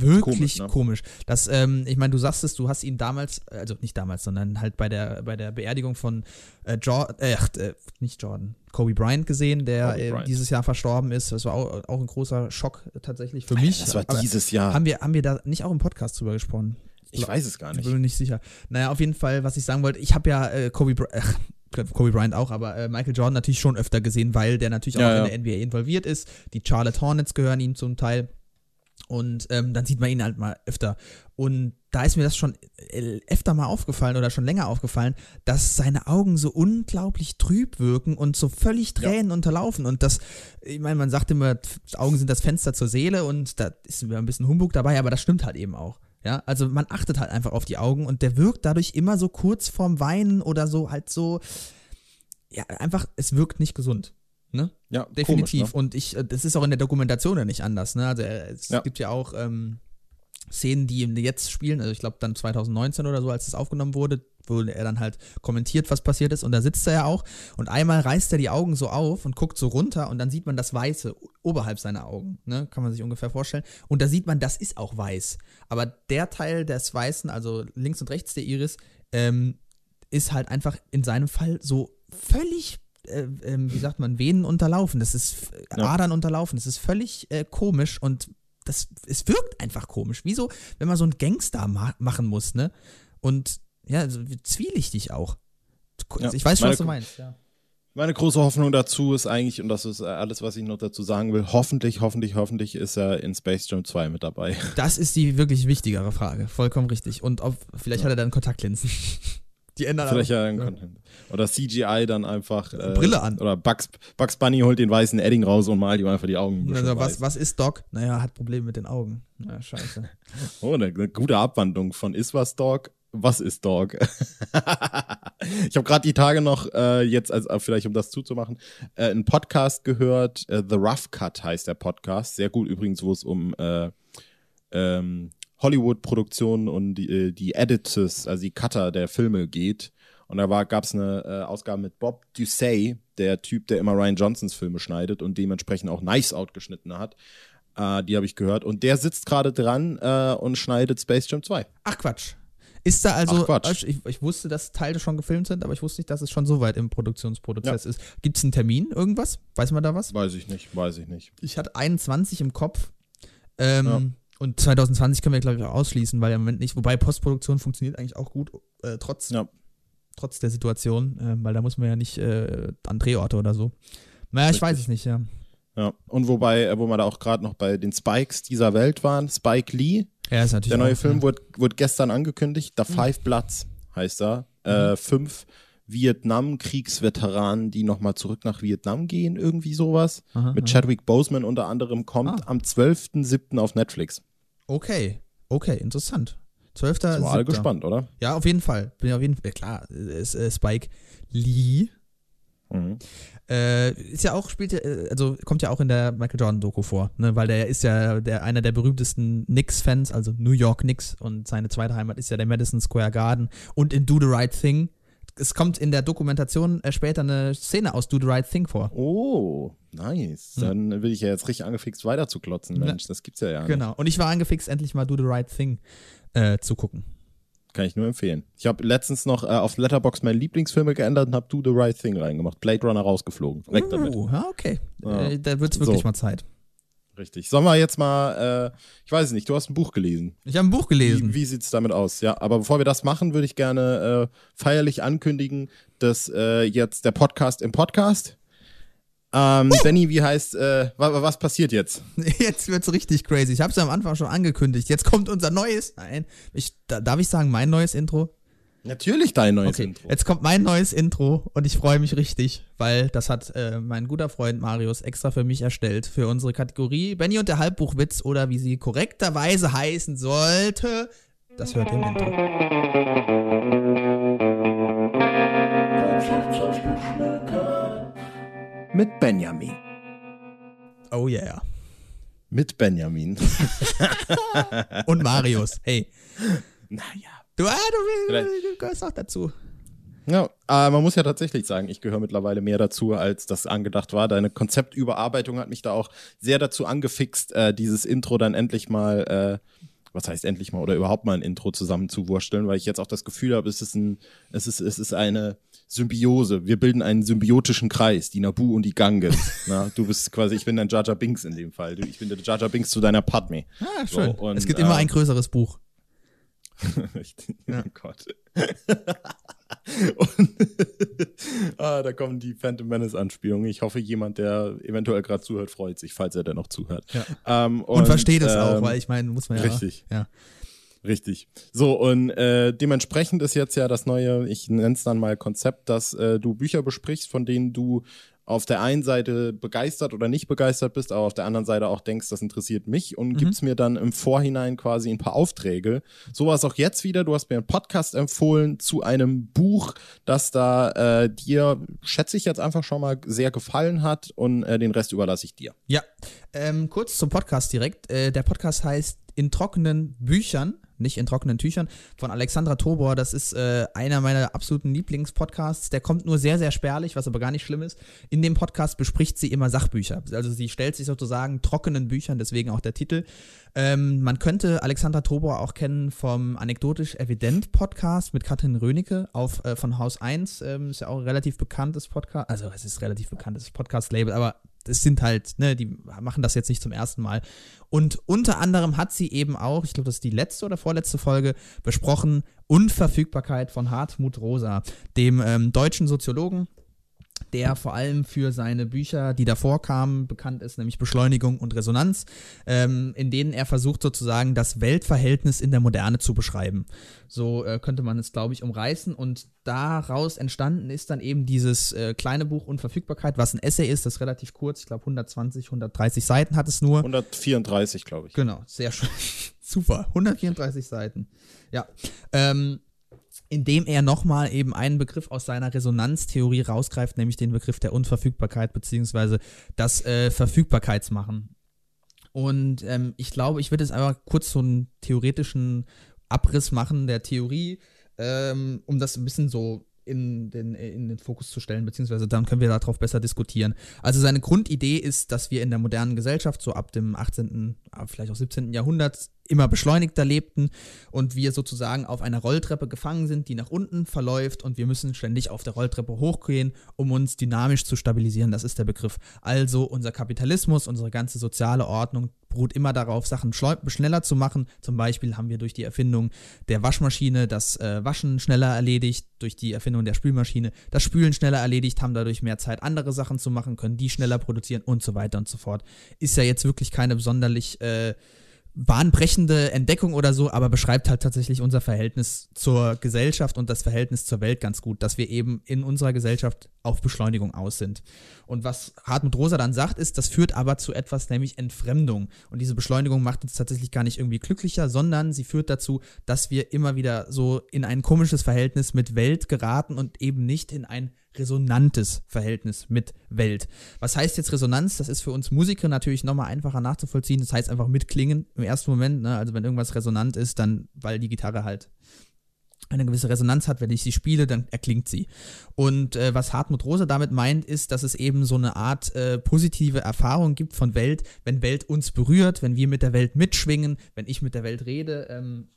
wirklich Komisch, komisch. ne? Das, ähm, ich meine, du sagst es, du hast ihn damals, also nicht damals, sondern halt bei der, bei der Beerdigung von äh, Jordan, äh, äh, nicht Jordan, Kobe Bryant gesehen, der äh, Bryant. dieses Jahr verstorben ist. Das war auch, auch ein großer Schock tatsächlich für mich. das war Aber dieses Jahr. Haben wir, haben wir da nicht auch im Podcast drüber gesprochen? Ich weiß es gar Ich nicht. bin mir nicht sicher. Naja, auf jeden Fall, was ich sagen wollte, ich habe ja äh, Kobe, Bry ach, Kobe Bryant auch, aber äh, Michael Jordan natürlich schon öfter gesehen, weil der natürlich auch Ja, ja. in der NBA involviert ist. Die Charlotte Hornets gehören ihm zum Teil. Und ähm, dann sieht man ihn halt mal öfter. Und da ist mir das schon äh, öfter mal aufgefallen oder schon länger aufgefallen, dass seine Augen so unglaublich trüb wirken und so völlig Tränen unterlaufen. Und das, ich meine, man sagt immer, Augen sind das Fenster zur Seele und da ist immer ein bisschen Humbug dabei, aber das stimmt halt eben auch. Ja, also man achtet halt einfach auf die Augen und der wirkt dadurch immer so kurz vorm Weinen oder so halt so, ja, einfach, es wirkt nicht gesund. Ne? Ja, Definitiv. Komisch, ne? Und ich, äh, das ist auch in der Dokumentation ja nicht anders. Ne? Also äh, es Ja. gibt ja auch ähm, Szenen, die jetzt spielen. Also ich glaube dann 2019 oder so, als es aufgenommen wurde, wo er dann halt kommentiert, was passiert ist. Und da sitzt er ja auch. Und einmal reißt er die Augen so auf und guckt so runter und dann sieht man das Weiße oberhalb seiner Augen. Ne? Kann man sich ungefähr vorstellen. Und da sieht man, das ist auch weiß. Aber der Teil des Weißen, also links und rechts der Iris, ähm, ist halt einfach in seinem Fall so völlig, äh, ähm, wie sagt man, Venen unterlaufen. Das ist äh, Ja. Adern unterlaufen. Das ist völlig äh, komisch und das, es wirkt einfach komisch. Wie so, wenn man so einen Gangster ma machen muss, ne? Und ja, so zwielichtig auch. Ja. Ich weiß schon, Meine- was du meinst. Ja. Meine große Hoffnung dazu ist eigentlich, und das ist äh, alles, was ich noch dazu sagen will, hoffentlich, hoffentlich, hoffentlich ist er in Space Jam 2 mit dabei. Das ist die wirklich wichtigere Frage. Vollkommen richtig. Und ob, vielleicht Ja. hat er dann Kontaktlinsen. Die ändern aber- ja Content. Oder CGI dann einfach. Äh, Brille an. Oder Bugs, Bugs Bunny holt den weißen Edding raus und malt ihm einfach die Augen. ein Also, was, weiß. was ist Doc? Naja, hat Probleme mit den Augen. Na, scheiße. (laughs) Oh, eine, eine gute Abwandlung von Ist was Dog? Was ist Dog? (laughs) ich habe gerade die Tage noch, äh, jetzt, als, äh, vielleicht um das zuzumachen, äh, einen Podcast gehört. Äh, The Rough Cut heißt der Podcast. Sehr gut übrigens, wo es um äh, ähm, Hollywood-Produktionen und die, äh, die Editors, also die Cutter der Filme geht. Und da gab es eine äh, Ausgabe mit Bob Ducey, der Typ, der immer Ryan Johnsons Filme schneidet und dementsprechend auch Nice Out geschnitten hat. Äh, die habe ich gehört. Und der sitzt gerade dran äh, und schneidet Space Jam 2. Ach Quatsch. Ist da also, Ach, Quatsch. Ich, ich wusste, dass Teile schon gefilmt sind, aber ich wusste nicht, dass es schon so weit im Produktionsprozess ist. Gibt es einen Termin, irgendwas? Weiß man da was? Weiß ich nicht, weiß ich nicht. Ich hatte 21 im Kopf. Ähm, Ja. Und 2020 können wir, glaube ich, auch ausschließen, weil im Moment nicht. Wobei Postproduktion funktioniert eigentlich auch gut, äh, trotz, Ja. trotz der Situation, äh, weil da muss man ja nicht äh, an Drehorte oder so. Naja, ich Richtig. weiß es nicht, ja. Ja. Und wobei, äh, wo wir da auch gerade noch bei den Spikes dieser Welt waren, Spike Lee, Ja, ist natürlich der neue auch, Film ja. wurde, wurde gestern angekündigt, The Five Bloods heißt er. Äh, fünf Vietnam-Kriegsveteranen, die nochmal zurück nach Vietnam gehen, irgendwie sowas. Aha, Mit. Chadwick Boseman unter anderem, kommt Ah. am 12.07. auf Netflix. Okay, okay, interessant. 12. Sind wir alle gespannt, oder? Ja, auf jeden Fall. Bin ja auf jeden Fall, klar, ist äh, Spike Lee. Mhm. Äh, ist ja auch, spielt ja, äh, also kommt ja auch in der Michael Jordan-Doku vor, ne? weil der ist ja der, einer der berühmtesten Knicks-Fans, also New York Knicks und seine zweite Heimat ist ja der Madison Square Garden und in Do the Right Thing. Es kommt in der Dokumentation äh, später eine Szene aus Do the Right Thing vor. Oh, nice. Dann bin ich ja jetzt richtig angefixt, weiter zu klotzen, Mensch. Das gibt's ja ja nicht. Genau. Und ich war angefixt, endlich mal Do the Right Thing äh, zu gucken. Kann ich nur empfehlen. Ich habe letztens noch äh, auf Letterbox meine Lieblingsfilme geändert und habe Do the Right Thing reingemacht. Blade Runner rausgeflogen. Weg damit. Uh, okay. Ja. Äh, da wird's wirklich So. mal Zeit. Richtig. Sollen wir jetzt mal, äh, ich weiß es nicht, du hast ein Buch gelesen. Ich habe ein Buch gelesen. Wie, wie sieht's damit aus? Ja, aber bevor wir das machen, würde ich gerne äh, feierlich ankündigen, dass äh, jetzt der Podcast im Podcast. Ähm, Benny, wie heißt, äh, wa, was passiert jetzt? (laughs) Jetzt wird's richtig crazy. Ich habe es ja am Anfang schon angekündigt. Jetzt kommt unser neues. Nein, ich, da, darf ich sagen, mein neues Intro? Natürlich dein neues Okay, Intro. jetzt kommt mein neues Intro und ich freue mich richtig, weil das hat äh, mein guter Freund Marius extra für mich erstellt für unsere Kategorie Benny und der Halbbuchwitz oder wie sie korrekterweise heißen sollte. Das hört ihr im Intro. Mit Benjamin. Oh yeah. Mit Benjamin. (laughs) Und Marius. Hey, naja. Du, ah, du, du gehörst auch dazu. Ja, äh, man muss ja tatsächlich sagen, ich gehöre mittlerweile mehr dazu, als das angedacht war. Deine Konzeptüberarbeitung hat mich da auch sehr dazu angefixt, äh, dieses Intro dann endlich mal, äh, was heißt endlich mal, oder überhaupt mal ein Intro zusammenzuwursteln, weil ich jetzt auch das Gefühl habe, es ist ein, es ist, es ist eine Symbiose. Wir bilden einen symbiotischen Kreis, die Nabu und die Ganges. (laughs) Na, du bist quasi, ich bin dein Jar Binks in dem Fall. Du, ich bin der Jar Binks zu deiner Padme. Ah, So, schön. und, es gibt immer äh, ein größeres Buch. (laughs) Richtig. Ja. Oh Gott. (laughs) Und (laughs) ah, da kommen die Phantom Menace-Anspielungen. Ich hoffe, jemand, der eventuell gerade zuhört, freut sich, falls er denn noch zuhört. Ja. Ähm, Und, versteht es auch, ähm, weil ich meine, muss man ja. richtig. Ja. Richtig. So, und äh, dementsprechend ist jetzt ja das neue, ich nenne es dann mal Konzept, dass äh, du Bücher besprichst, von denen du auf der einen Seite begeistert oder nicht begeistert bist, aber auf der anderen Seite auch denkst, das interessiert mich und gibst mir dann im Vorhinein quasi ein paar Aufträge. So war es auch jetzt wieder. Du hast mir einen Podcast empfohlen zu einem Buch, das da äh, dir, schätze ich jetzt einfach schon mal, sehr gefallen hat und äh, den Rest überlasse ich dir. Ja, ähm, kurz zum Podcast direkt. Äh, der Podcast heißt In trockenen Büchern, nicht in trockenen Tüchern, von Alexandra Tobor. Das ist äh, einer meiner absoluten Lieblingspodcasts. Der kommt nur sehr, sehr spärlich, was aber gar nicht schlimm ist. In dem Podcast bespricht sie immer Sachbücher. Also sie stellt sich sozusagen trockenen Büchern, deswegen auch der Titel. Ähm, man könnte Alexandra Tobor auch kennen vom Anekdotisch Evident Podcast mit Katrin Rönecke auf, äh, von Haus 1. Ähm, ist ja auch ein relativ bekanntes Podcast. Also es ist relativ bekanntes Podcast-Label, aber es sind halt, ne, die machen das jetzt nicht zum ersten Mal. Und unter anderem hat sie eben auch, ich glaube, das ist die letzte oder vorletzte Folge, besprochen, Unverfügbarkeit von Hartmut Rosa, dem ähm, deutschen Soziologen, der vor allem für seine Bücher, die davor kamen, bekannt ist, nämlich Beschleunigung und Resonanz, ähm, in denen er versucht sozusagen das Weltverhältnis in der Moderne zu beschreiben. So äh, könnte man es, glaube ich, umreißen. Und daraus entstanden ist dann eben dieses äh, kleine Buch Unverfügbarkeit, was ein Essay ist, das ist relativ kurz, ich glaube 120, 130 Seiten hat es nur. 134, glaube ich. Genau, sehr schön. (laughs) Super, 134 Seiten. Ja. Ähm, indem er nochmal eben einen Begriff aus seiner Resonanztheorie rausgreift, nämlich den Begriff der Unverfügbarkeit beziehungsweise das äh, Verfügbarkeitsmachen. Und ähm, ich glaube, ich würde jetzt einfach kurz so einen theoretischen Abriss machen der Theorie, ähm, um das ein bisschen so in den, in den Fokus zu stellen, beziehungsweise dann können wir darauf besser diskutieren. Also seine Grundidee ist, dass wir in der modernen Gesellschaft, so ab dem 18., ah, vielleicht auch 17. Jahrhundert, immer beschleunigter lebten und wir sozusagen auf einer Rolltreppe gefangen sind, die nach unten verläuft und wir müssen ständig auf der Rolltreppe hochgehen, um uns dynamisch zu stabilisieren. Das ist der Begriff. Also unser Kapitalismus, unsere ganze soziale Ordnung beruht immer darauf, Sachen schneller zu machen. Zum Beispiel haben wir durch die Erfindung der Waschmaschine das äh, Waschen schneller erledigt, durch die Erfindung der Spülmaschine das Spülen schneller erledigt, haben dadurch mehr Zeit, andere Sachen zu machen, können die schneller produzieren und so weiter und so fort. Ist ja jetzt wirklich keine besonderlich äh, bahnbrechende Entdeckung oder so, aber beschreibt halt tatsächlich unser Verhältnis zur Gesellschaft und das Verhältnis zur Welt ganz gut, dass wir eben in unserer Gesellschaft auf Beschleunigung aus sind. Und was Hartmut Rosa dann sagt, ist, das führt aber zu etwas, nämlich Entfremdung. Und diese Beschleunigung macht uns tatsächlich gar nicht irgendwie glücklicher, sondern sie führt dazu, dass wir immer wieder so in ein komisches Verhältnis mit Welt geraten und eben nicht in ein resonantes Verhältnis mit Welt. Was heißt jetzt Resonanz? Das ist für uns Musiker natürlich nochmal einfacher nachzuvollziehen. Das heißt einfach mitklingen im ersten Moment. Ne? Also wenn irgendwas resonant ist, dann, weil die Gitarre halt eine gewisse Resonanz hat, wenn ich sie spiele, dann erklingt sie. Und äh, was Hartmut Rose damit meint, ist, dass es eben so eine Art äh, positive Erfahrung gibt von Welt, wenn Welt uns berührt, wenn wir mit der Welt mitschwingen, wenn ich mit der Welt rede. Ähm,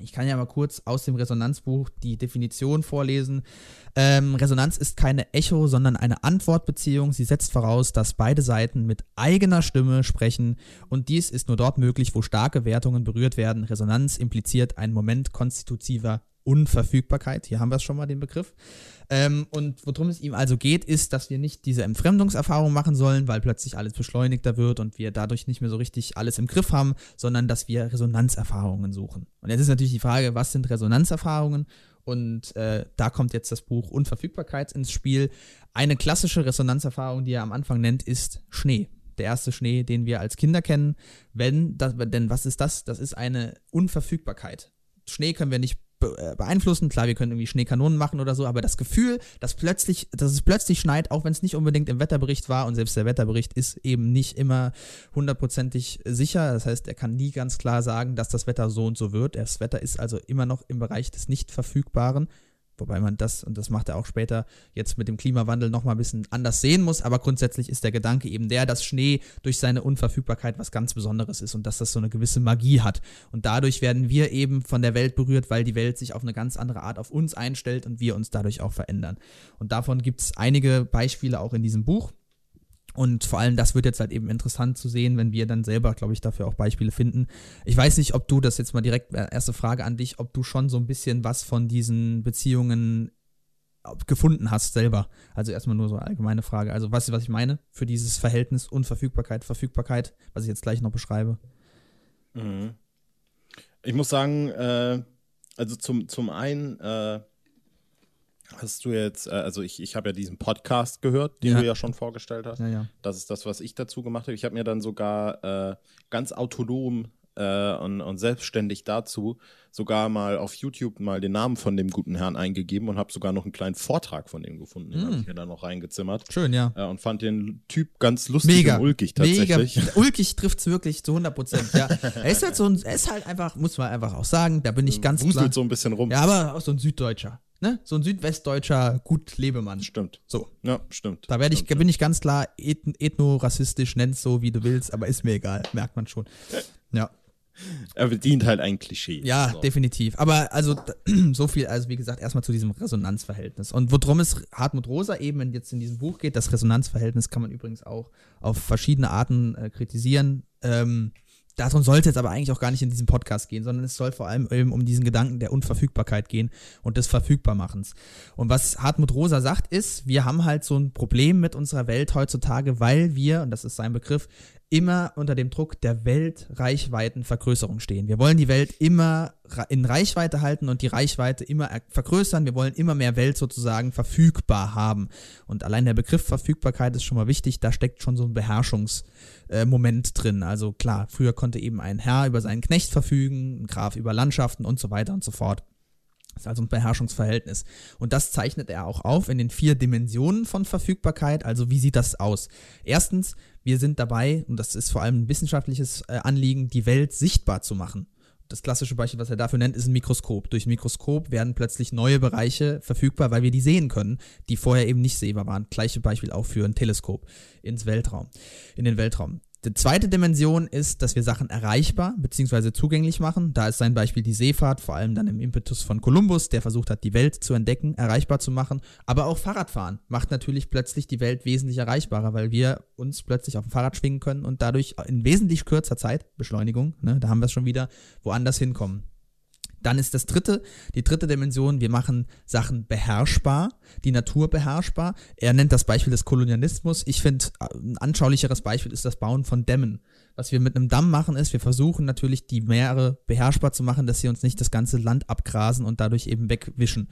ich kann ja mal kurz aus dem Resonanzbuch die Definition vorlesen. Ähm, Resonanz ist keine Echo, sondern eine Antwortbeziehung. Sie setzt voraus, dass beide Seiten mit eigener Stimme sprechen und dies ist nur dort möglich, wo starke Wertungen berührt werden. Resonanz impliziert einen Moment konstitutiver Unverfügbarkeit. Hier haben wir es schon mal, den Begriff. Ähm, und worum es ihm also geht, ist, dass wir nicht diese Entfremdungserfahrung machen sollen, weil plötzlich alles beschleunigter wird und wir dadurch nicht mehr so richtig alles im Griff haben, sondern dass wir Resonanzerfahrungen suchen. Und jetzt ist natürlich die Frage, was sind Resonanzerfahrungen? Und äh, da kommt jetzt das Buch Unverfügbarkeit ins Spiel. Eine klassische Resonanzerfahrung, die er am Anfang nennt, ist Schnee der erste Schnee, den wir als Kinder kennen. Wenn das, denn was ist das? Das ist eine Unverfügbarkeit. Schnee können wir nicht äh, beeinflussen. Klar, wir können irgendwie Schneekanonen machen oder so, aber das Gefühl, dass plötzlich, dass es plötzlich schneit, auch wenn es nicht unbedingt im Wetterbericht war und selbst der Wetterbericht ist eben nicht immer hundertprozentig sicher. Das heißt, er kann nie ganz klar sagen, dass das Wetter so und so wird. Das Wetter ist also immer noch im Bereich des nicht verfügbaren. Wobei man das, und das macht er auch später, jetzt mit dem Klimawandel nochmal ein bisschen anders sehen muss. Aber grundsätzlich ist der Gedanke eben der, dass Schnee durch seine Unverfügbarkeit was ganz Besonderes ist und dass das so eine gewisse Magie hat. Und dadurch werden wir eben von der Welt berührt, weil die Welt sich auf eine ganz andere Art auf uns einstellt und wir uns dadurch auch verändern. Und davon gibt es einige Beispiele auch in diesem Buch. Und vor allem, das wird jetzt halt eben interessant zu sehen, wenn wir dann selber, glaube ich, dafür auch Beispiele finden. Ich weiß nicht, ob du das jetzt mal direkt, äh, erste Frage an dich, ob du schon so ein bisschen was von diesen Beziehungen gefunden hast selber. Also erstmal nur so eine allgemeine Frage. Also was, was ich meine für dieses Verhältnis Unverfügbarkeit, Verfügbarkeit, was ich jetzt gleich noch beschreibe. Mhm. Ich muss sagen, äh, also zum, zum einen, äh, Hast du jetzt, äh, also ich, ich habe ja diesen Podcast gehört, den ja. du ja schon vorgestellt hast. Ja, ja. Das ist das, was ich dazu gemacht habe. Ich habe mir dann sogar äh, ganz autonom äh, und, und, selbstständig dazu sogar mal auf YouTube mal den Namen von dem guten Herrn eingegeben und habe sogar noch einen kleinen Vortrag von dem gefunden. Den mm. habe ich mir dann noch reingezimmert. Schön, ja. Äh, und fand den Typ ganz lustig Mega. und ulkig tatsächlich. Mega. Ulkig (laughs) trifft es wirklich zu 100 Prozent, ja. er ist halt so ein, er ist halt einfach, muss man einfach auch sagen, da bin ich (laughs) ganz Wuselt klar. so ein bisschen rum. Ja, aber auch so ein Süddeutscher ne? So ein südwestdeutscher Gut-Lebemann. Stimmt. So. Ja, stimmt. Da werde ich, bin ich ganz klar ethno-rassistisch, nenn's so, wie du willst, aber ist mir egal, merkt man schon. Ja. Er bedient halt ein Klischee. Ja, so. definitiv. Aber also (clears throat) so viel, also wie gesagt, erstmal zu diesem Resonanzverhältnis. Und worum es Hartmut Rosa eben jetzt in diesem Buch geht, das Resonanzverhältnis kann man übrigens auch auf verschiedene Arten äh, kritisieren. Ähm, darum sollte es aber eigentlich auch gar nicht in diesem Podcast gehen, sondern es soll vor allem eben um diesen Gedanken der Unverfügbarkeit gehen und des Verfügbarmachens. Und was Hartmut Rosa sagt, ist, wir haben halt so ein Problem mit unserer Welt heutzutage, weil wir, und das ist sein Begriff, immer unter dem Druck der Weltreichweitenvergrößerung stehen. Wir wollen die Welt immer in Reichweite halten und die Reichweite immer vergrößern. Wir wollen immer mehr Welt sozusagen verfügbar haben. Und allein der Begriff Verfügbarkeit ist schon mal wichtig. Da steckt schon so ein Beherrschungsmoment äh, drin. Also klar, früher konnte eben ein Herr über seinen Knecht verfügen, ein Graf über Landschaften und so weiter und so fort. Das ist also ein Beherrschungsverhältnis. Und das zeichnet er auch auf in den vier Dimensionen von Verfügbarkeit. Also wie sieht das aus? Erstens, wir sind dabei, und das ist vor allem ein wissenschaftliches äh, Anliegen, die Welt sichtbar zu machen. Das klassische Beispiel, was er dafür nennt, ist ein Mikroskop. Durch ein Mikroskop werden plötzlich neue Bereiche verfügbar, weil wir die sehen können, die vorher eben nicht sehbar waren. Gleiche Beispiel auch für ein Teleskop ins Weltraum, in den Weltraum. Die zweite Dimension ist, dass wir Sachen erreichbar bzw. zugänglich machen. Da ist sein Beispiel die Seefahrt, vor allem dann im Impetus von Kolumbus, der versucht hat, die Welt zu entdecken, erreichbar zu machen. Aber auch Fahrradfahren macht natürlich plötzlich die Welt wesentlich erreichbarer, weil wir uns plötzlich auf dem Fahrrad schwingen können und dadurch in wesentlich kürzer Zeit, Beschleunigung, ne, da haben wir es schon wieder, woanders hinkommen. Dann ist das dritte, die dritte Dimension, wir machen Sachen beherrschbar, die Natur beherrschbar. Er nennt das Beispiel des Kolonialismus. Ich finde, ein anschaulicheres Beispiel ist das Bauen von Dämmen. Was wir mit einem Damm machen, ist, wir versuchen natürlich die Meere beherrschbar zu machen, dass sie uns nicht das ganze Land abgrasen und dadurch eben wegwischen.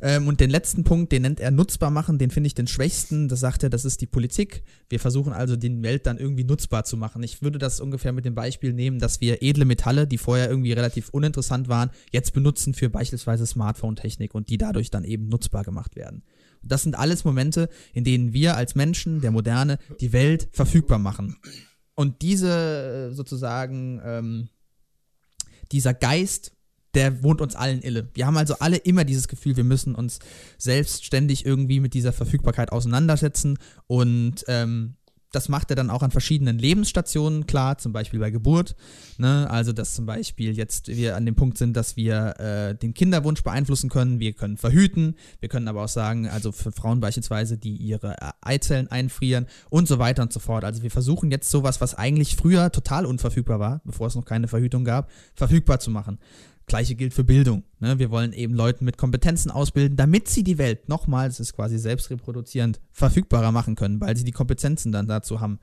Ähm, und den letzten Punkt, den nennt er nutzbar machen, den finde ich den schwächsten. Das sagt er, das ist die Politik. Wir versuchen also, die Welt dann irgendwie nutzbar zu machen. Ich würde das ungefähr mit dem Beispiel nehmen, dass wir edle Metalle, die vorher irgendwie relativ uninteressant waren, jetzt benutzen für beispielsweise Smartphone-Technik und die dadurch dann eben nutzbar gemacht werden. Und das sind alles Momente, in denen wir als Menschen, der Moderne, die Welt verfügbar machen. Und diese sozusagen, ähm, dieser Geist der wohnt uns allen inne. Wir haben also alle immer dieses Gefühl, wir müssen uns selbstständig irgendwie mit dieser Verfügbarkeit auseinandersetzen und ähm, das macht er dann auch an verschiedenen Lebensstationen klar, zum Beispiel bei Geburt. Ne? Also, dass zum Beispiel jetzt wir an dem Punkt sind, dass wir äh, den Kinderwunsch beeinflussen können, wir können verhüten, wir können aber auch sagen, also für Frauen beispielsweise, die ihre äh, Eizellen einfrieren und so weiter und so fort. Also wir versuchen jetzt sowas, was eigentlich früher total unverfügbar war, bevor es noch keine Verhütung gab, verfügbar zu machen. Gleiche gilt für Bildung. Ne? Wir wollen eben Leuten mit Kompetenzen ausbilden, damit sie die Welt nochmal, es ist quasi selbstreproduzierend, verfügbarer machen können, weil sie die Kompetenzen dann dazu haben.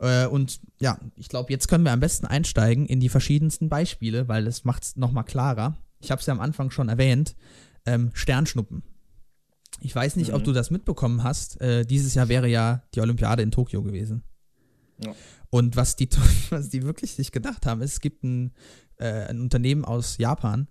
Äh, und ja, ich glaube, jetzt können wir am besten einsteigen in die verschiedensten Beispiele, weil das macht es nochmal klarer. Ich habe es ja am Anfang schon erwähnt. Ähm, Sternschnuppen. Ich weiß nicht, mhm. ob du das mitbekommen hast. Äh, dieses Jahr wäre ja die Olympiade in Tokio gewesen. Ja. Und was die, (laughs) was die wirklich sich gedacht haben, ist, es gibt ein äh, ein Unternehmen aus Japan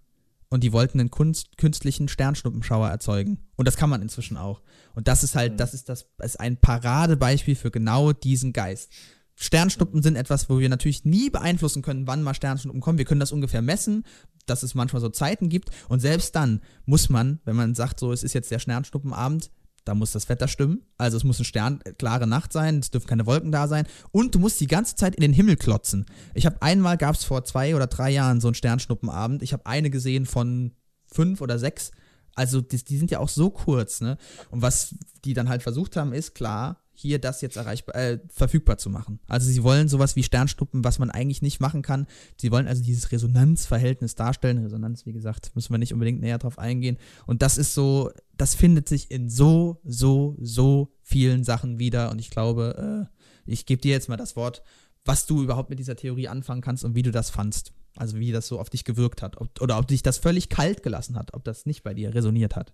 und die wollten einen Kunst, künstlichen Sternschnuppenschauer erzeugen. Und das kann man inzwischen auch. Und das ist halt, mhm. das ist das, ist ein Paradebeispiel für genau diesen Geist. Sternschnuppen sind etwas, wo wir natürlich nie beeinflussen können, wann mal Sternschnuppen kommen. Wir können das ungefähr messen, dass es manchmal so Zeiten gibt. Und selbst dann muss man, wenn man sagt, so, es ist jetzt der Sternschnuppenabend, da muss das Wetter stimmen. Also es muss eine sternklare Nacht sein, es dürfen keine Wolken da sein. Und du musst die ganze Zeit in den Himmel klotzen. Ich habe einmal, gab es vor zwei oder drei Jahren so einen Sternschnuppenabend. Ich habe eine gesehen von fünf oder sechs. Also die, die, sind ja auch so kurz, ne? Und was die dann halt versucht haben, ist klar, hier das jetzt erreichbar, äh, verfügbar zu machen. Also sie wollen sowas wie Sternschnuppen, was man eigentlich nicht machen kann. Sie wollen also dieses Resonanzverhältnis darstellen. Resonanz, wie gesagt, müssen wir nicht unbedingt näher drauf eingehen. Und das ist so, das findet sich in so, so, so vielen Sachen wieder. Und ich glaube, äh, ich gebe dir jetzt mal das Wort, was du überhaupt mit dieser Theorie anfangen kannst und wie du das fandst. Also wie das so auf dich gewirkt hat. Ob, oder ob dich das völlig kalt gelassen hat, ob das nicht bei dir resoniert hat.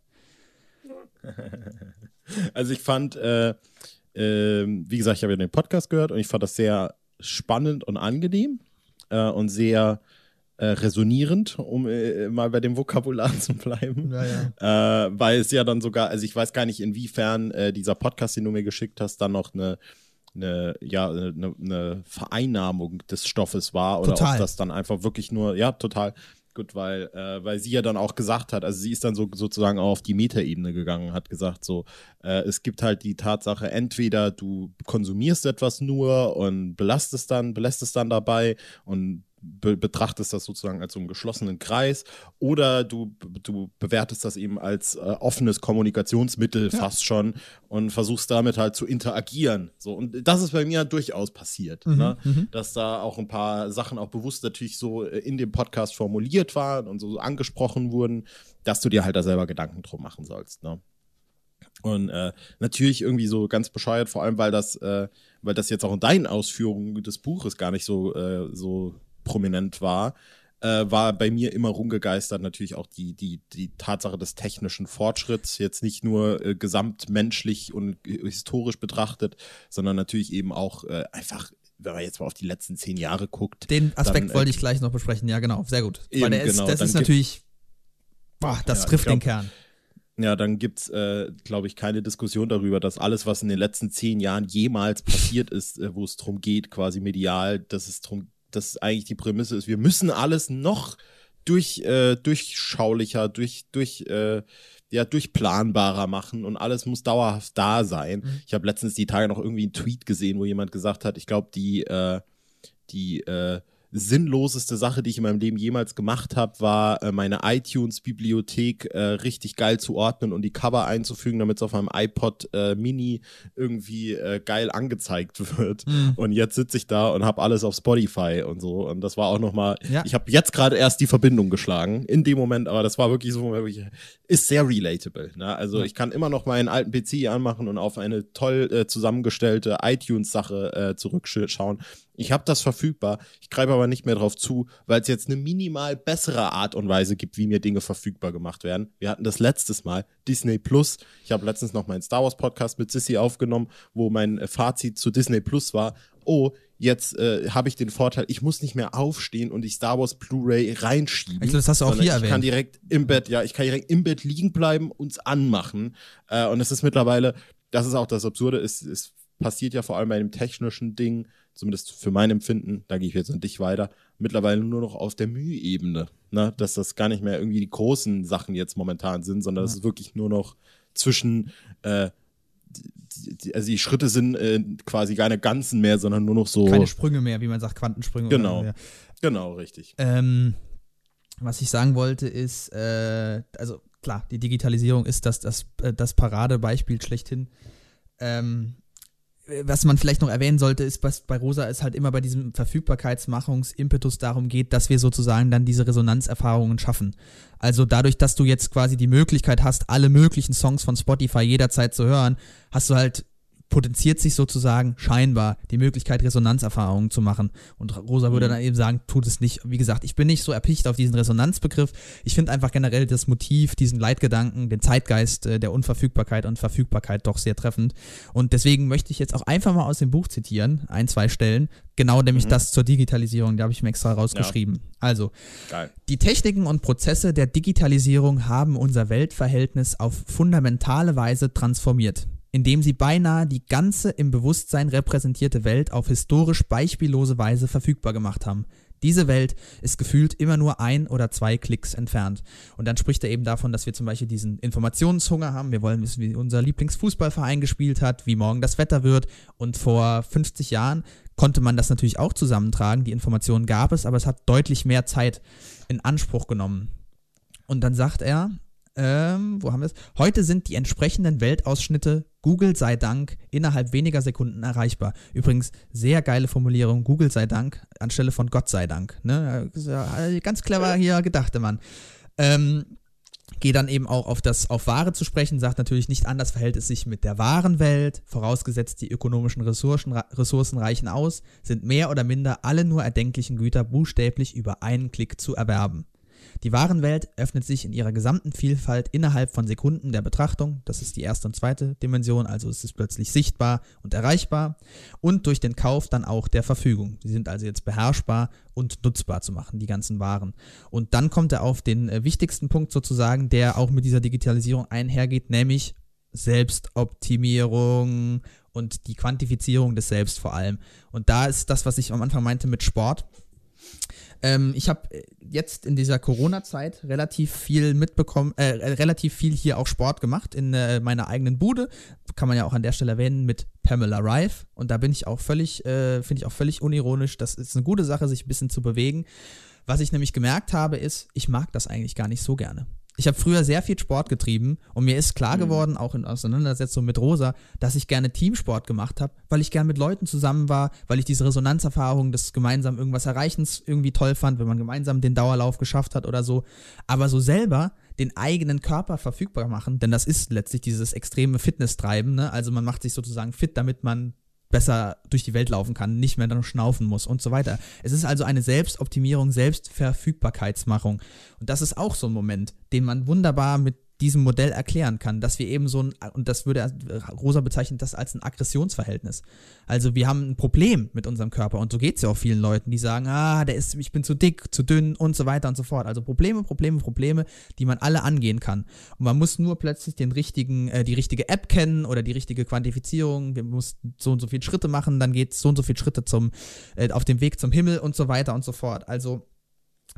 (laughs) Also ich fand, äh, ähm, wie gesagt, ich habe ja den Podcast gehört und ich fand das sehr spannend und angenehm äh, und sehr äh, resonierend, um äh, mal bei dem Vokabular (laughs) zu bleiben. Ja, ja. Äh, weil es ja dann sogar, also ich weiß gar nicht, inwiefern äh, dieser Podcast, den du mir geschickt hast, dann noch eine eine, ja, eine, eine Vereinnahmung des Stoffes war oder total. ob das dann einfach wirklich nur, ja, total, Gut, weil, äh, weil sie ja dann auch gesagt hat, also sie ist dann so sozusagen auch auf die Metaebene gegangen, hat gesagt, so, äh, es gibt halt die Tatsache, entweder du konsumierst etwas nur und belastest dann, belässt es dann dabei und be betrachtest das sozusagen als so einen geschlossenen Kreis oder du, du bewertest das eben als äh, offenes Kommunikationsmittel ja. fast schon und versuchst damit halt zu interagieren. So, und das ist bei mir durchaus passiert, mhm, ne? Mhm. dass da auch ein paar Sachen auch bewusst natürlich so äh, in dem Podcast formuliert waren und so angesprochen wurden, dass du dir halt da selber Gedanken drum machen sollst. Ne? Und äh, natürlich irgendwie so ganz bescheuert, vor allem weil das, äh, weil das jetzt auch in deinen Ausführungen des Buches gar nicht so, äh, so prominent war, äh, war bei mir immer rumgegeistert natürlich auch die, die, die Tatsache des technischen Fortschritts, jetzt nicht nur äh, gesamtmenschlich und historisch betrachtet, sondern natürlich eben auch äh, einfach wenn man jetzt mal auf die letzten zehn Jahre guckt. Den Aspekt dann, wollte ich gleich noch besprechen, ja, genau, sehr gut. Eben, Weil der ist, genau, das ist natürlich, boah, das ja, trifft glaub, den Kern. Ja, dann gibt es, äh, glaube ich, keine Diskussion darüber, dass alles, was in den letzten zehn Jahren jemals passiert ist, äh, wo es darum geht, quasi medial, dass es darum das eigentlich die Prämisse ist. Wir müssen alles noch durch, äh, durchschaulicher, durch, durch, äh, ja, durchplanbarer machen und alles muss dauerhaft da sein. Mhm. Ich habe letztens die Tage noch irgendwie einen Tweet gesehen, wo jemand gesagt hat, ich glaube, die, äh, die, äh, sinnloseste Sache, die ich in meinem Leben jemals gemacht habe, war äh, meine iTunes-Bibliothek äh, richtig geil zu ordnen und die Cover einzufügen, damit es auf meinem iPod äh, Mini irgendwie äh, geil angezeigt (laughs) wird. Mhm. Und jetzt sitze ich da und habe alles auf Spotify und so. Und das war auch nochmal, ja. ich habe jetzt gerade erst die Verbindung geschlagen, in dem Moment, aber das war wirklich so, ist sehr relatable. Ne? Also ja. ich kann immer noch meinen alten PC anmachen und auf eine toll äh, zusammengestellte iTunes-Sache äh, zurückschauen. Ich habe das verfügbar. Ich greife aber nicht mehr drauf zu, weil es jetzt eine minimal bessere Art und Weise gibt, wie mir Dinge verfügbar gemacht werden. Wir hatten das letztes Mal, Disney Plus. Ich habe letztens noch meinen Star Wars Podcast mit Sissy aufgenommen, wo mein äh, Fazit zu Disney Plus war, oh, jetzt äh, habe ich den Vorteil, ich muss nicht mehr aufstehen und die Star Wars Blu-ray reinschieben. Also das hast du auch hier ich erwähnt. Ich kann direkt im Bett, ja, ich kann direkt im Bett liegen bleiben und es anmachen. Äh, und es ist mittlerweile, das ist auch das Absurde, es, es passiert ja vor allem bei einem technischen Ding, zumindest für mein Empfinden, da gehe ich jetzt an dich weiter, mittlerweile nur noch auf der Mühebene. Ne? Dass das gar nicht mehr irgendwie die großen Sachen jetzt momentan sind, sondern ja. das ist wirklich nur noch zwischen, äh, die, also die Schritte sind äh, quasi keine ganzen mehr, sondern nur noch so. Keine Sprünge mehr, wie man sagt, Quantensprünge. Genau. Genau, richtig. Ähm, was ich sagen wollte ist, äh, also klar, die Digitalisierung ist das, das, äh, das Paradebeispiel schlechthin. Ähm, was man vielleicht noch erwähnen sollte, ist, was bei Rosa es halt immer bei diesem Verfügbarkeitsmachungsimpetus darum geht, dass wir sozusagen dann diese Resonanzerfahrungen schaffen. Also dadurch, dass du jetzt quasi die Möglichkeit hast, alle möglichen Songs von Spotify jederzeit zu hören, hast du halt potenziert sich sozusagen scheinbar die Möglichkeit, Resonanzerfahrungen zu machen. Und Rosa würde mhm. dann eben sagen, tut es nicht. Wie gesagt, ich bin nicht so erpicht auf diesen Resonanzbegriff. Ich finde einfach generell das Motiv, diesen Leitgedanken, den Zeitgeist äh, der Unverfügbarkeit und Verfügbarkeit doch sehr treffend. Und deswegen möchte ich jetzt auch einfach mal aus dem Buch zitieren, ein, zwei Stellen. Genau nämlich mhm. das zur Digitalisierung, da habe ich mir extra rausgeschrieben. Ja. Also, Geil. die Techniken und Prozesse der Digitalisierung haben unser Weltverhältnis auf fundamentale Weise transformiert indem sie beinahe die ganze im Bewusstsein repräsentierte Welt auf historisch beispiellose Weise verfügbar gemacht haben. Diese Welt ist gefühlt immer nur ein oder zwei Klicks entfernt. Und dann spricht er eben davon, dass wir zum Beispiel diesen Informationshunger haben. Wir wollen wissen, wie unser Lieblingsfußballverein gespielt hat, wie morgen das Wetter wird. Und vor 50 Jahren konnte man das natürlich auch zusammentragen. Die Informationen gab es, aber es hat deutlich mehr Zeit in Anspruch genommen. Und dann sagt er, ähm, wo haben wir es? Heute sind die entsprechenden Weltausschnitte Google sei Dank innerhalb weniger Sekunden erreichbar. Übrigens, sehr geile Formulierung, Google sei Dank anstelle von Gott sei Dank. Ne? Ganz clever hier gedachte man. Ähm, Gehe dann eben auch auf das auf Ware zu sprechen, sagt natürlich nicht anders verhält es sich mit der wahren Welt, vorausgesetzt die ökonomischen Ressourcen, Ressourcen reichen aus, sind mehr oder minder alle nur erdenklichen Güter buchstäblich über einen Klick zu erwerben. Die Warenwelt öffnet sich in ihrer gesamten Vielfalt innerhalb von Sekunden der Betrachtung, das ist die erste und zweite Dimension, also es ist plötzlich sichtbar und erreichbar, und durch den Kauf dann auch der Verfügung. Sie sind also jetzt beherrschbar und nutzbar zu machen, die ganzen Waren. Und dann kommt er auf den äh, wichtigsten Punkt sozusagen, der auch mit dieser Digitalisierung einhergeht, nämlich Selbstoptimierung und die Quantifizierung des Selbst vor allem. Und da ist das, was ich am Anfang meinte mit Sport. Ähm, ich habe äh, jetzt in dieser Corona-Zeit relativ viel mitbekommen, äh, relativ viel hier auch Sport gemacht in äh, meiner eigenen Bude. Kann man ja auch an der Stelle erwähnen mit Pamela Rife. Und da bin ich auch völlig, äh, finde ich auch völlig unironisch. Das ist eine gute Sache, sich ein bisschen zu bewegen. Was ich nämlich gemerkt habe, ist, ich mag das eigentlich gar nicht so gerne ich habe früher sehr viel Sport getrieben und mir ist klar mhm. geworden, auch in Auseinandersetzung mit Rosa, dass ich gerne Teamsport gemacht habe, weil ich gerne mit Leuten zusammen war, weil ich diese Resonanzerfahrung des gemeinsam irgendwas Erreichens irgendwie toll fand, wenn man gemeinsam den Dauerlauf geschafft hat oder so. Aber so selber den eigenen Körper verfügbar machen, denn das ist letztlich dieses extreme Fitness-Treiben, ne? Also man macht sich sozusagen fit, damit man besser durch die Welt laufen kann, nicht mehr dann schnaufen muss und so weiter. Es ist also eine Selbstoptimierung, Selbstverfügbarkeitsmachung. Und das ist auch so ein Moment, den man wunderbar mit diesem Modell erklären kann, dass wir eben so ein, und das würde Rosa bezeichnen, das als ein Aggressionsverhältnis. Also wir haben ein Problem mit unserem Körper und so geht es ja auch vielen Leuten, die sagen, ah, der ist, ich bin zu dick, zu dünn und so weiter und so fort. Also Probleme, Probleme, Probleme, die man alle angehen kann. Und man muss nur plötzlich den richtigen, äh, die richtige App kennen oder die richtige Quantifizierung. Wir müssen so und so viele Schritte machen, dann geht es so und so viele Schritte zum, äh, auf dem Weg zum Himmel und so weiter und so fort. Also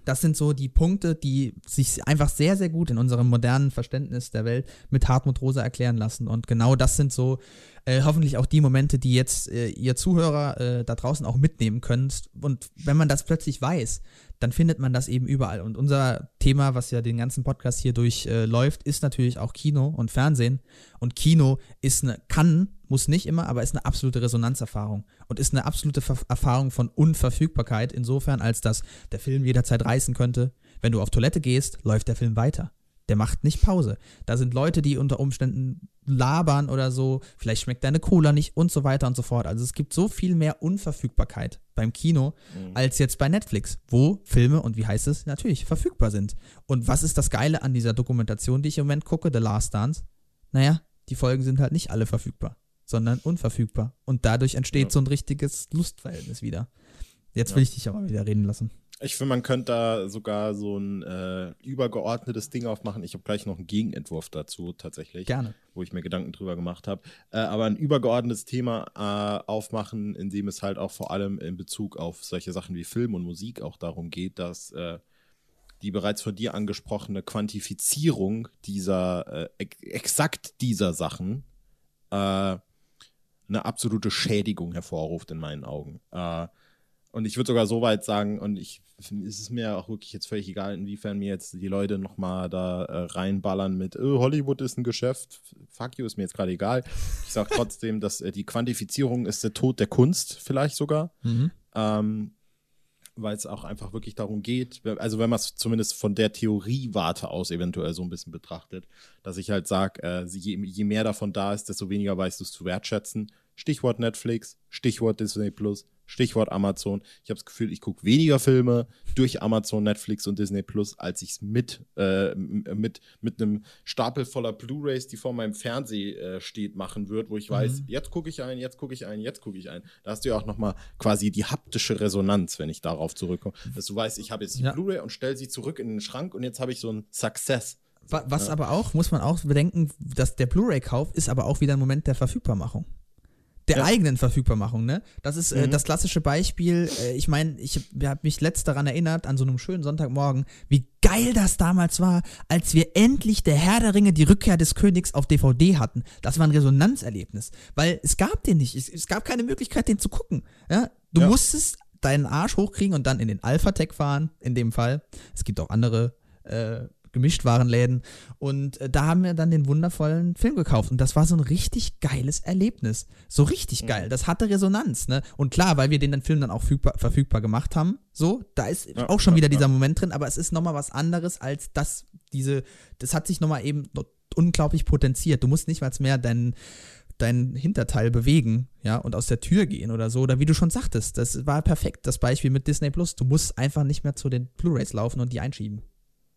Das sind so die Punkte, die sich einfach sehr, sehr gut in unserem modernen Verständnis der Welt mit Hartmut Rosa erklären lassen. Und genau das sind so äh, hoffentlich auch die Momente, die jetzt äh, ihr Zuhörer äh, da draußen auch mitnehmen könnt. Und wenn man das plötzlich weiß, dann findet man das eben überall. Und unser Thema, was ja den ganzen Podcast hier durchläuft, ist natürlich auch Kino und Fernsehen. Und Kino ist eine, kann, muss nicht immer, aber ist eine absolute Resonanzerfahrung und ist eine absolute Ver Erfahrung von Unverfügbarkeit, insofern, als dass der Film jederzeit reißen könnte. Wenn du auf Toilette gehst, läuft der Film weiter. Der macht nicht Pause. Da sind Leute, die unter Umständen labern oder so, vielleicht schmeckt deine Cola nicht und so weiter und so fort. Also es gibt so viel mehr Unverfügbarkeit beim Kino mhm. als jetzt bei Netflix, wo Filme und wie heißt es natürlich verfügbar sind. Und was ist das Geile an dieser Dokumentation, die ich im Moment gucke, The Last Dance? Naja, die Folgen sind halt nicht alle verfügbar, sondern unverfügbar. Und dadurch entsteht ja. so ein richtiges Lustverhältnis wieder. Jetzt will ja. ich dich aber wieder reden lassen. Ich finde, man könnte da sogar so ein äh, übergeordnetes Ding aufmachen. Ich habe gleich noch einen Gegenentwurf dazu tatsächlich. Gerne. Wo ich mir Gedanken drüber gemacht habe. Äh, aber ein übergeordnetes Thema äh, aufmachen, in dem es halt auch vor allem in Bezug auf solche Sachen wie Film und Musik auch darum geht, dass äh, die bereits von dir angesprochene Quantifizierung dieser, äh, exakt dieser Sachen äh, eine absolute Schädigung hervorruft in meinen Augen. und ich würde sogar so weit sagen, und ich ist es mir auch wirklich jetzt völlig egal, inwiefern mir jetzt die Leute nochmal da äh, reinballern mit oh, Hollywood ist ein Geschäft. Fuck you, ist mir jetzt gerade egal. Ich sage trotzdem, dass äh, die Quantifizierung ist der Tod der Kunst, vielleicht sogar. Mhm. Ähm, weil es auch einfach wirklich darum geht, also wenn man es zumindest von der Theoriewarte aus eventuell so ein bisschen betrachtet, dass ich halt sage, äh, je, je, mehr davon da ist, desto weniger weißt du es zu wertschätzen. Stichwort Netflix, Stichwort Disney Plus, Stichwort Amazon. Ich habe das Gefühl, ich gucke weniger Filme durch Amazon, Netflix und Disney Plus, als ich es mit, äh, mit, mit einem Stapel voller Blu-Rays, die vor meinem Fernseher äh, steht, machen würde, wo ich weiß, mhm. jetzt gucke ich ein, jetzt gucke ich ein, jetzt gucke ich ein. Da hast du ja auch nochmal quasi die haptische Resonanz, wenn ich darauf zurückkomme. Dass du weißt, ich habe jetzt die ja. Blu-ray und stelle sie zurück in den Schrank und jetzt habe ich so ein Success. Was ja. aber auch, muss man auch bedenken, dass der Blu-ray-Kauf ist aber auch wieder ein Moment der Verfügbarmachung der ja. eigenen Verfügbarmachung, ne? Das ist äh, mhm. das klassische Beispiel. Äh, ich meine, ich habe mich letzt daran erinnert, an so einem schönen Sonntagmorgen, wie geil das damals war, als wir endlich der Herr der Ringe, die Rückkehr des Königs auf DVD hatten. Das war ein Resonanzerlebnis, weil es gab den nicht. Es, es gab keine Möglichkeit, den zu gucken. Ja? Du ja. musstest deinen Arsch hochkriegen und dann in den Alpha-Tech fahren, in dem Fall. Es gibt auch andere äh, Gemischtwarenläden. Und äh, da haben wir dann den wundervollen Film gekauft. Und das war so ein richtig geiles Erlebnis. So richtig mhm. geil. Das hatte Resonanz, ne? Und klar, weil wir den Film dann auch verfügbar, verfügbar gemacht haben, so, da ist ja, auch schon ja, wieder dieser Moment drin, aber es ist nochmal was anderes als das, diese, das hat sich nochmal eben unglaublich potenziert. Du musst nicht mal mehr deinen dein Hinterteil bewegen, ja, und aus der Tür gehen oder so. Oder wie du schon sagtest, das war perfekt, das Beispiel mit Disney Plus. Du musst einfach nicht mehr zu den Blu-Rays laufen und die einschieben.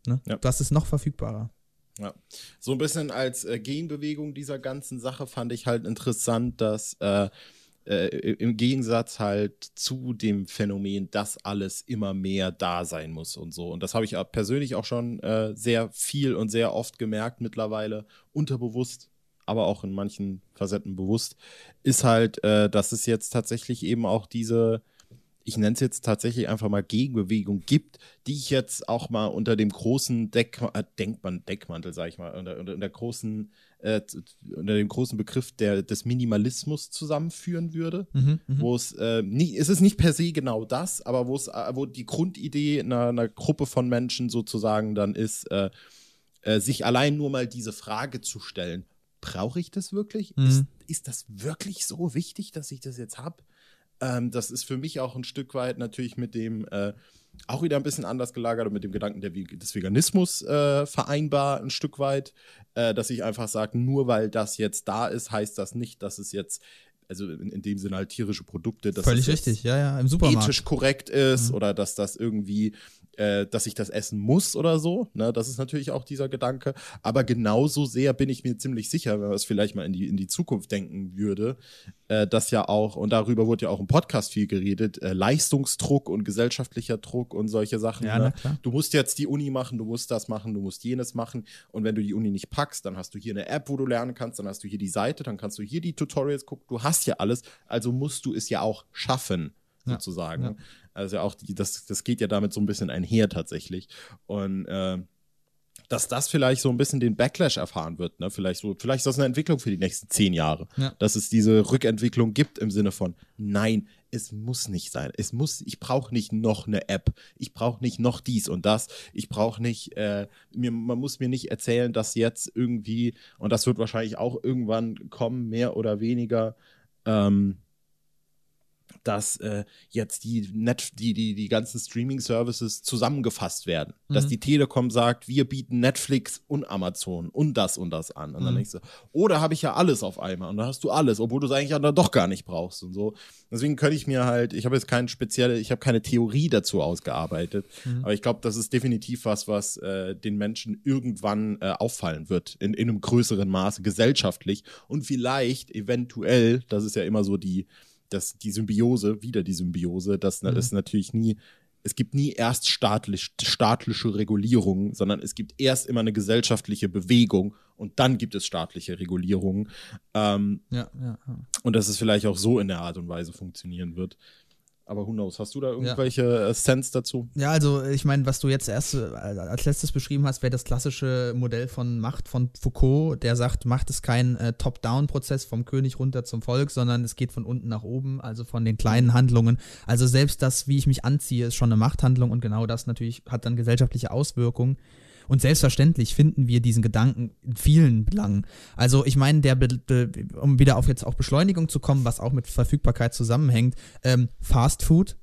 Ne? Ja. Das ist noch verfügbarer. Ja. So ein bisschen als äh, Gegenbewegung dieser ganzen Sache fand ich halt interessant, dass äh, äh, im Gegensatz halt zu dem Phänomen, dass alles immer mehr da sein muss und so. Und das habe ich persönlich auch schon äh, sehr viel und sehr oft gemerkt mittlerweile, unterbewusst, aber auch in manchen Facetten bewusst, ist halt, äh, dass es jetzt tatsächlich eben auch diese ich nenne es jetzt tatsächlich einfach mal Gegenbewegung gibt, die ich jetzt auch mal unter dem großen Deck, äh, Denkmann, Deckmantel, sage ich mal, unter, unter, unter, großen, äh, unter dem großen Begriff der, des Minimalismus zusammenführen würde, mhm, mhm. wo es äh, nicht, es ist nicht per se genau das, aber wo es, äh, wo die Grundidee einer, einer, Gruppe von Menschen sozusagen dann ist, äh, äh, sich allein nur mal diese Frage zu stellen, brauche ich das wirklich? Mhm. Ist, ist das wirklich so wichtig, dass ich das jetzt habe? Ähm, das ist für mich auch ein Stück weit natürlich mit dem, äh, auch wieder ein bisschen anders gelagert und mit dem Gedanken der, des Veganismus äh, vereinbar ein Stück weit, äh, dass ich einfach sage, nur weil das jetzt da ist, heißt das nicht, dass es jetzt also in, in, dem Sinne halt tierische Produkte, dass Völlig richtig, ja, ja, im Supermarkt. ethisch korrekt ist mhm. oder dass das irgendwie äh, dass ich das essen muss oder so. Ne? Das ist natürlich auch dieser Gedanke. Aber genauso sehr bin ich mir ziemlich sicher, wenn man es vielleicht mal in die, in die Zukunft denken würde, äh, dass ja auch, und darüber wurde ja auch im Podcast viel geredet, äh, Leistungsdruck und gesellschaftlicher Druck und solche Sachen. Ja, ne? Du musst jetzt die Uni machen, du musst das machen, du musst jenes machen. Und wenn du die Uni nicht packst, dann hast du hier eine App, wo du lernen kannst, dann hast du hier die Seite, dann kannst du hier die Tutorials gucken. Du hast ja alles, also musst du es ja auch schaffen sozusagen. Ja. Also auch die, das, das geht ja damit so ein bisschen einher tatsächlich. Und äh, dass das vielleicht so ein bisschen den Backlash erfahren wird. Ne? Vielleicht, so, vielleicht ist das eine Entwicklung für die nächsten zehn Jahre. Ja. Dass es diese Rückentwicklung gibt im Sinne von, nein, es muss nicht sein. Es muss, ich brauche nicht noch eine App. Ich brauche nicht noch dies und das. Ich brauche nicht, äh, mir, man muss mir nicht erzählen, dass jetzt irgendwie, und das wird wahrscheinlich auch irgendwann kommen, mehr oder weniger, ähm, dass äh, jetzt die, Net die, die, die ganzen Streaming-Services zusammengefasst werden. Mhm. Dass die Telekom sagt, wir bieten Netflix und Amazon und das und das an. Und dann mhm. denkst du, da habe ich ja alles auf einmal. Und da hast du alles, obwohl du es eigentlich dann doch gar nicht brauchst und so. Deswegen könnte ich mir halt, ich habe jetzt keine spezielle, ich habe keine Theorie dazu ausgearbeitet. Mhm. Aber ich glaube, das ist definitiv was, was äh, den Menschen irgendwann äh, auffallen wird. In, in einem größeren Maße gesellschaftlich. Und vielleicht, eventuell, das ist ja immer so die dass die Symbiose, wieder die Symbiose, das mhm. ist natürlich nie, es gibt nie erst staatlich, staatliche Regulierung, sondern es gibt erst immer eine gesellschaftliche Bewegung und dann gibt es staatliche Regulierung. Ähm, ja, ja, ja. Und dass es vielleicht auch so in der Art und Weise funktionieren wird. Aber who knows? Hast du da irgendwelche ja. Äh, Sense dazu? Ja, also ich meine, was du jetzt erst äh, als letztes beschrieben hast, wäre das klassische Modell von Macht von Foucault, der sagt, Macht ist kein äh, Top-Down-Prozess vom König runter zum Volk, sondern es geht von unten nach oben, also von den kleinen Handlungen. Also selbst das, wie ich mich anziehe, ist schon eine Machthandlung und genau das natürlich hat dann gesellschaftliche Auswirkungen. Und selbstverständlich finden wir diesen Gedanken in vielen Belangen. Also ich meine, der, um wieder auf jetzt auch Beschleunigung zu kommen, was auch mit Verfügbarkeit zusammenhängt, ähm, Fast Food,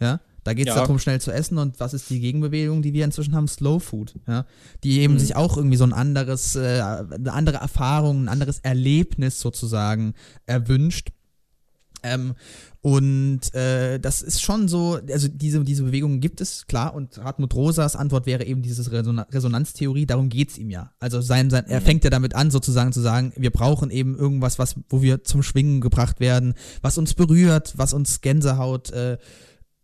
ja, da geht es ja. darum, schnell zu essen und was ist die Gegenbewegung, die wir inzwischen haben? Slow Food, ja. Die eben mhm. sich auch irgendwie so ein anderes, äh, eine andere Erfahrung, ein anderes Erlebnis sozusagen erwünscht. Ähm, und äh, das ist schon so, also diese, diese Bewegungen gibt es, klar, und Hartmut Rosas Antwort wäre eben diese Reson Resonanztheorie, darum geht's ihm ja. Also sein, sein, er fängt ja damit an, sozusagen zu sagen, wir brauchen eben irgendwas, was, wo wir zum Schwingen gebracht werden, was uns berührt, was uns Gänsehaut äh,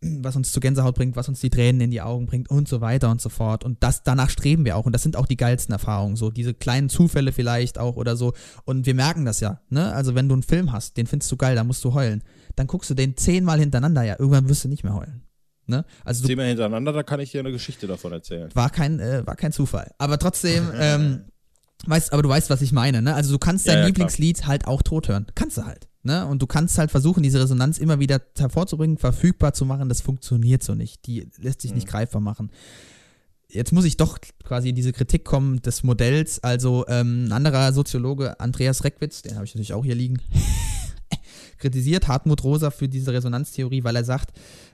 was uns zu Gänsehaut bringt, was uns die Tränen in die Augen bringt und so weiter und so fort. Und das, danach streben wir auch. Und das sind auch die geilsten Erfahrungen, so diese kleinen Zufälle vielleicht auch oder so. Und wir merken das ja, ne? Also wenn du einen Film hast, den findest du geil, da musst du heulen. Dann guckst du den zehnmal hintereinander, ja, irgendwann wirst du nicht mehr heulen. Ne? Also zehnmal hintereinander, da kann ich dir eine Geschichte davon erzählen. War kein, äh, war kein Zufall. Aber trotzdem, ähm, (laughs) weißt, aber du weißt, was ich meine, ne? Also du kannst dein ja, ja, Lieblingslied klar. halt auch tot hören. Kannst du halt. Ne? Und du kannst halt versuchen, diese Resonanz immer wieder hervorzubringen, verfügbar zu machen. Das funktioniert so nicht. Die lässt sich nicht mhm. greifbar machen. Jetzt muss ich doch quasi in diese Kritik kommen des Modells. Also ähm, ein anderer Soziologe, Andreas Reckwitz, den habe ich natürlich auch hier liegen, (laughs) kritisiert Hartmut Rosa für diese Resonanztheorie, weil er sagt,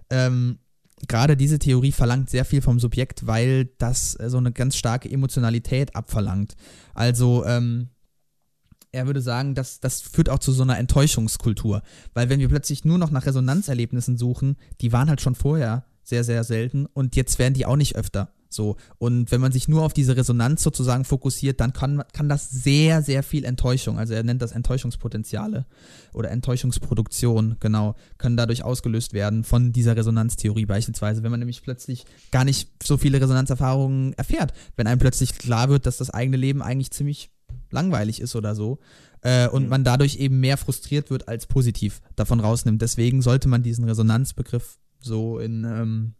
ähm, gerade diese Theorie verlangt sehr viel vom Subjekt, weil das äh, so eine ganz starke Emotionalität abverlangt. Also ähm, er würde sagen, dass das führt auch zu so einer Enttäuschungskultur. Weil wenn wir plötzlich nur noch nach Resonanzerlebnissen suchen, die waren halt schon vorher sehr, sehr selten und jetzt werden die auch nicht öfter. So. Und wenn man sich nur auf diese Resonanz sozusagen fokussiert, dann kann, kann das sehr, sehr viel Enttäuschung, also er nennt das Enttäuschungspotenziale oder Enttäuschungsproduktion, genau, können dadurch ausgelöst werden von dieser Resonanztheorie beispielsweise, wenn man nämlich plötzlich gar nicht so viele Resonanzerfahrungen erfährt, wenn einem plötzlich klar wird, dass das eigene Leben eigentlich ziemlich langweilig ist oder so. Äh, und mhm. man dadurch eben mehr frustriert wird als positiv davon rausnimmt. Deswegen sollte man diesen Resonanzbegriff so in ähm,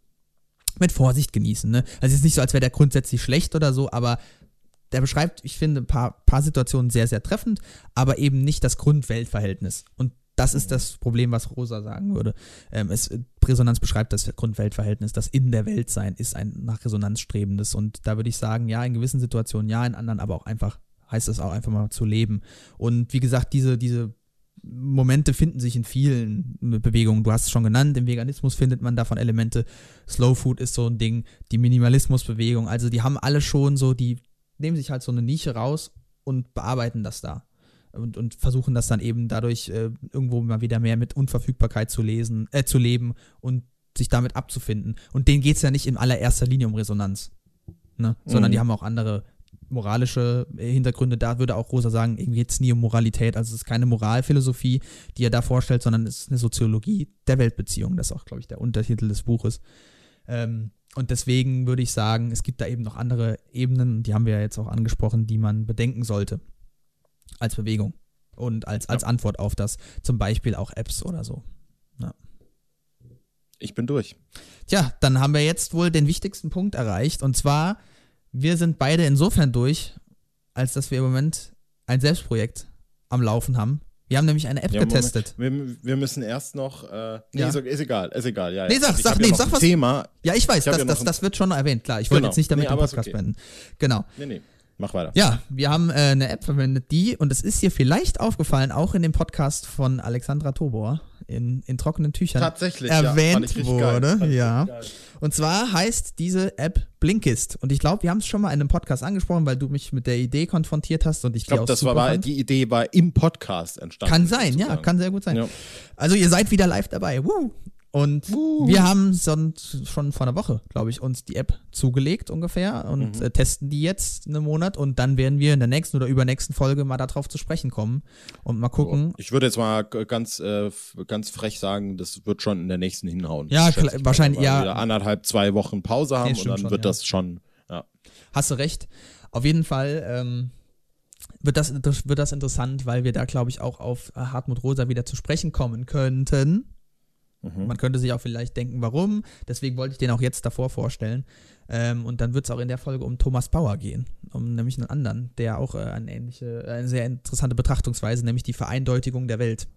mit Vorsicht genießen. Ne? Also es ist nicht so, als wäre der grundsätzlich schlecht oder so, aber der beschreibt, ich finde, ein paar, paar Situationen sehr, sehr treffend, aber eben nicht das Grundweltverhältnis. Und das ist das Problem, was Rosa sagen würde. Ähm, es, Resonanz beschreibt das Grundweltverhältnis, das in der Welt sein ist ein nach Resonanz strebendes. Und da würde ich sagen, ja, in gewissen Situationen ja, in anderen aber auch einfach heißt es auch einfach mal zu leben. Und wie gesagt, diese, diese Momente finden sich in vielen Bewegungen. Du hast es schon genannt, im Veganismus findet man davon Elemente. Slow Food ist so ein Ding, die Minimalismusbewegung. Also die haben alle schon so, die nehmen sich halt so eine Nische raus und bearbeiten das da. Und, und versuchen das dann eben dadurch äh, irgendwo mal wieder mehr mit Unverfügbarkeit zu lesen, äh, zu leben und sich damit abzufinden. Und denen geht es ja nicht in allererster Linie um Resonanz. Ne? Sondern mhm. die haben auch andere moralische Hintergründe, da würde auch Rosa sagen, irgendwie geht es nie um Moralität. Also es ist keine Moralphilosophie, die er da vorstellt, sondern es ist eine Soziologie der Weltbeziehung. Das ist auch, glaube ich, der Untertitel des Buches. Ähm, und deswegen würde ich sagen, es gibt da eben noch andere Ebenen, die haben wir ja jetzt auch angesprochen, die man bedenken sollte als Bewegung und als, als ja. Antwort auf das. Zum Beispiel auch Apps oder so. Ja. Ich bin durch. Tja, dann haben wir jetzt wohl den wichtigsten Punkt erreicht. Und zwar, wir sind beide insofern durch, als dass wir im Moment ein Selbstprojekt am Laufen haben. Wir haben nämlich eine App Ja, getestet. Wir, wir müssen erst noch. Äh, nee, Ja. ist, ist egal, ist egal. Ja, Nee, sag- Ich sag- nee, sag was- Thema. Ja, ich weiß, Ich das, das, das wird schon erwähnt, klar. Ich wollte Genau. jetzt nicht damit Nee, den Podcast okay. beenden. Genau. Nee, nee, mach weiter. Ja, wir haben äh, eine App verwendet, die, und es ist dir vielleicht aufgefallen, auch in dem Podcast von Alexandra Tobor in, in trockenen Tüchern Tatsächlich. erwähnt ja, fand wurde. Fand Ja. Und zwar heißt diese App Blinkist. Und ich glaube, wir haben es schon mal in einem Podcast angesprochen, weil du mich mit der Idee konfrontiert hast und ich, Ich glaube, das war, war die Idee war im Podcast entstanden. Kann sein, ja, sozusagen. kann sehr gut sein. Ja. Also ihr seid wieder live dabei. Woo! Und wir haben schon vor einer Woche, glaube ich, uns die App zugelegt ungefähr und Mhm. äh, testen die jetzt einen Monat und dann werden wir in der nächsten oder übernächsten Folge mal darauf zu sprechen kommen und mal gucken. Ich würde jetzt mal ganz, äh, ganz frech sagen, das wird schon in der nächsten hinhauen. Ja, klar, wahrscheinlich, ja. wir wieder anderthalb, zwei Wochen Pause haben Nee, und dann schon, wird ja. das schon. Ja. Hast du recht. Auf jeden Fall ähm, wird, das, wird das interessant, weil wir da, glaube ich, auch auf Hartmut Rosa wieder zu sprechen kommen könnten. Mhm. Man könnte sich auch vielleicht denken, warum. Deswegen wollte ich den auch jetzt davor vorstellen. Ähm, und dann wird es auch in der Folge um Thomas Bauer gehen, um nämlich einen anderen, der auch äh, eine ähnliche, äh, eine sehr interessante Betrachtungsweise, nämlich die Vereindeutigung der Welt.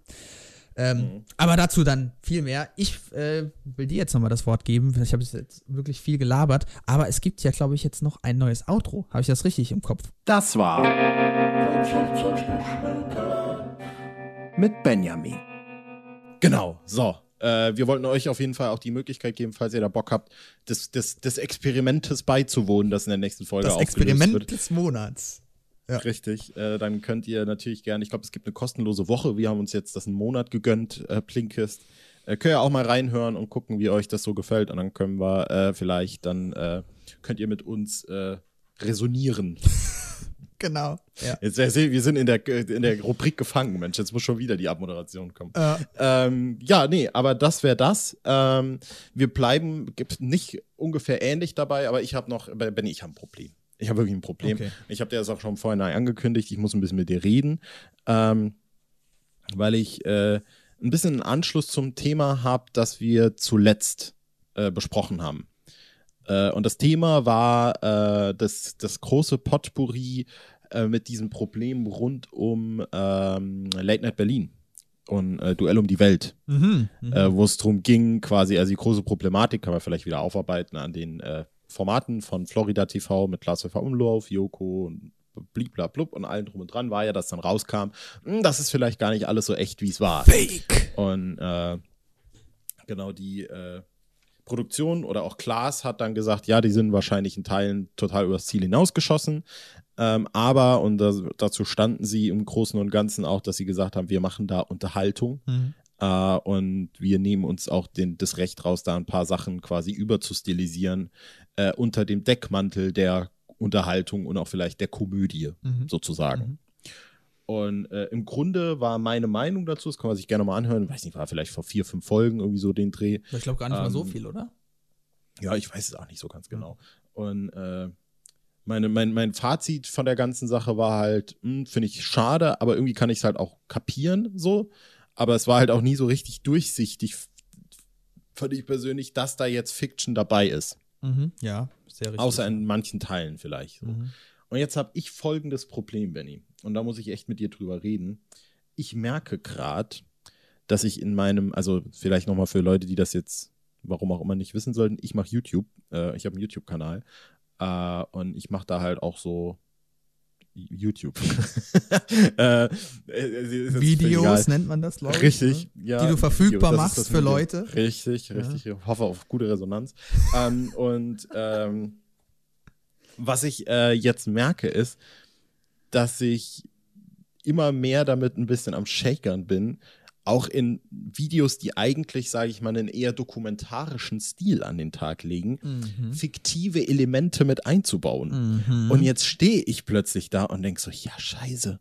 Ähm, Mhm. Aber dazu dann viel mehr. Ich äh, will dir jetzt nochmal das Wort geben. Ich habe jetzt wirklich viel gelabert, aber es gibt ja, glaube ich, jetzt noch ein neues Outro. Habe ich das richtig im Kopf? Das war mit Benjamin. Genau, so. Äh, wir wollten euch auf jeden Fall auch die Möglichkeit geben, falls ihr da Bock habt, des, des, des Experimentes beizuwohnen, das in der nächsten Folge Das aufgelöst Experiment wird. des Monats. Ja. Richtig, äh, dann könnt ihr natürlich gerne, ich glaube, es gibt eine kostenlose Woche. Wir haben uns jetzt das einen Monat gegönnt, äh, Blinkist. Äh, könnt ihr auch mal reinhören und gucken, wie euch das so gefällt. Und dann können wir äh, vielleicht, dann äh, könnt ihr mit uns äh, resonieren. (laughs) Genau. Ja. Jetzt, äh, wir sind in der, in der Rubrik gefangen, Mensch. Jetzt muss schon wieder die Abmoderation kommen. Äh, Ähm, ja, nee, aber das wäre das. Ähm, wir bleiben gibt nicht ungefähr ähnlich dabei, aber ich habe noch, Benny, ich habe ein Problem. Ich habe wirklich ein Problem. Okay. Ich habe dir das auch schon vorhin angekündigt. Ich muss ein bisschen mit dir reden, ähm, weil ich äh, ein bisschen einen Anschluss zum Thema habe, das wir zuletzt äh, besprochen haben. Äh, und das Thema war äh, das, das große Potpourri äh, mit diesem Problem rund um ähm, Late Night Berlin und äh, Duell um die Welt, mhm. Mhm. äh, wo es darum ging, quasi, also die große Problematik kann man vielleicht wieder aufarbeiten an den äh, Formaten von Florida TV mit Lars Umlauf, Joko und bliblablub und allen drum und dran war ja, dass dann rauskam, hm, das ist vielleicht gar nicht alles so echt, wie es war. Fake. Und äh, genau die äh, Produktion oder auch Klaas hat dann gesagt, ja, die sind wahrscheinlich in Teilen total übers Ziel hinausgeschossen. Ähm, aber, und das, dazu standen sie im Großen und Ganzen auch, dass sie gesagt haben, wir machen da Unterhaltung. Mhm. Äh, und wir nehmen uns auch den, das Recht raus, da ein paar Sachen quasi überzustilisieren äh, unter dem Deckmantel der Unterhaltung und auch vielleicht der Komödie Mhm. sozusagen. Mhm. Und äh, im Grunde war meine Meinung dazu, das kann man sich gerne mal anhören, weiß nicht, war vielleicht vor vier, fünf Folgen irgendwie so den Dreh. Ich glaube gar nicht mal so Ähm, viel, oder? Ja, ich weiß es auch nicht so ganz genau. Und äh, meine, mein, mein Fazit von der ganzen Sache war halt, hm, finde ich schade, aber irgendwie kann ich es halt auch kapieren, so. Aber es war halt auch nie so richtig durchsichtig, fand ich persönlich, dass da jetzt Fiction dabei ist. Mhm. Ja, sehr richtig. Außer in manchen Teilen vielleicht. So. Mhm. Und jetzt habe ich folgendes Problem, Benny. Und da muss ich echt mit dir drüber reden. Ich merke gerade, dass ich in meinem, also vielleicht nochmal für Leute, die das jetzt, warum auch immer nicht wissen sollten, ich mache YouTube. Äh, ich habe einen YouTube-Kanal. Äh, und ich mache da halt auch so YouTube. (laughs) äh, äh, Videos nennt man das, glaube ich. Richtig, ne? ja. Die du verfügbar ist machst für Medium. Leute. Richtig, Ja. richtig. Ich hoffe auf gute Resonanz. ähm, und ähm, was ich äh, jetzt merke, ist, dass ich immer mehr damit ein bisschen am Shakern bin, auch in Videos, die eigentlich, sage ich mal, einen eher dokumentarischen Stil an den Tag legen, Mhm. fiktive Elemente mit einzubauen. Mhm. Und jetzt stehe ich plötzlich da und denke so, ja, scheiße.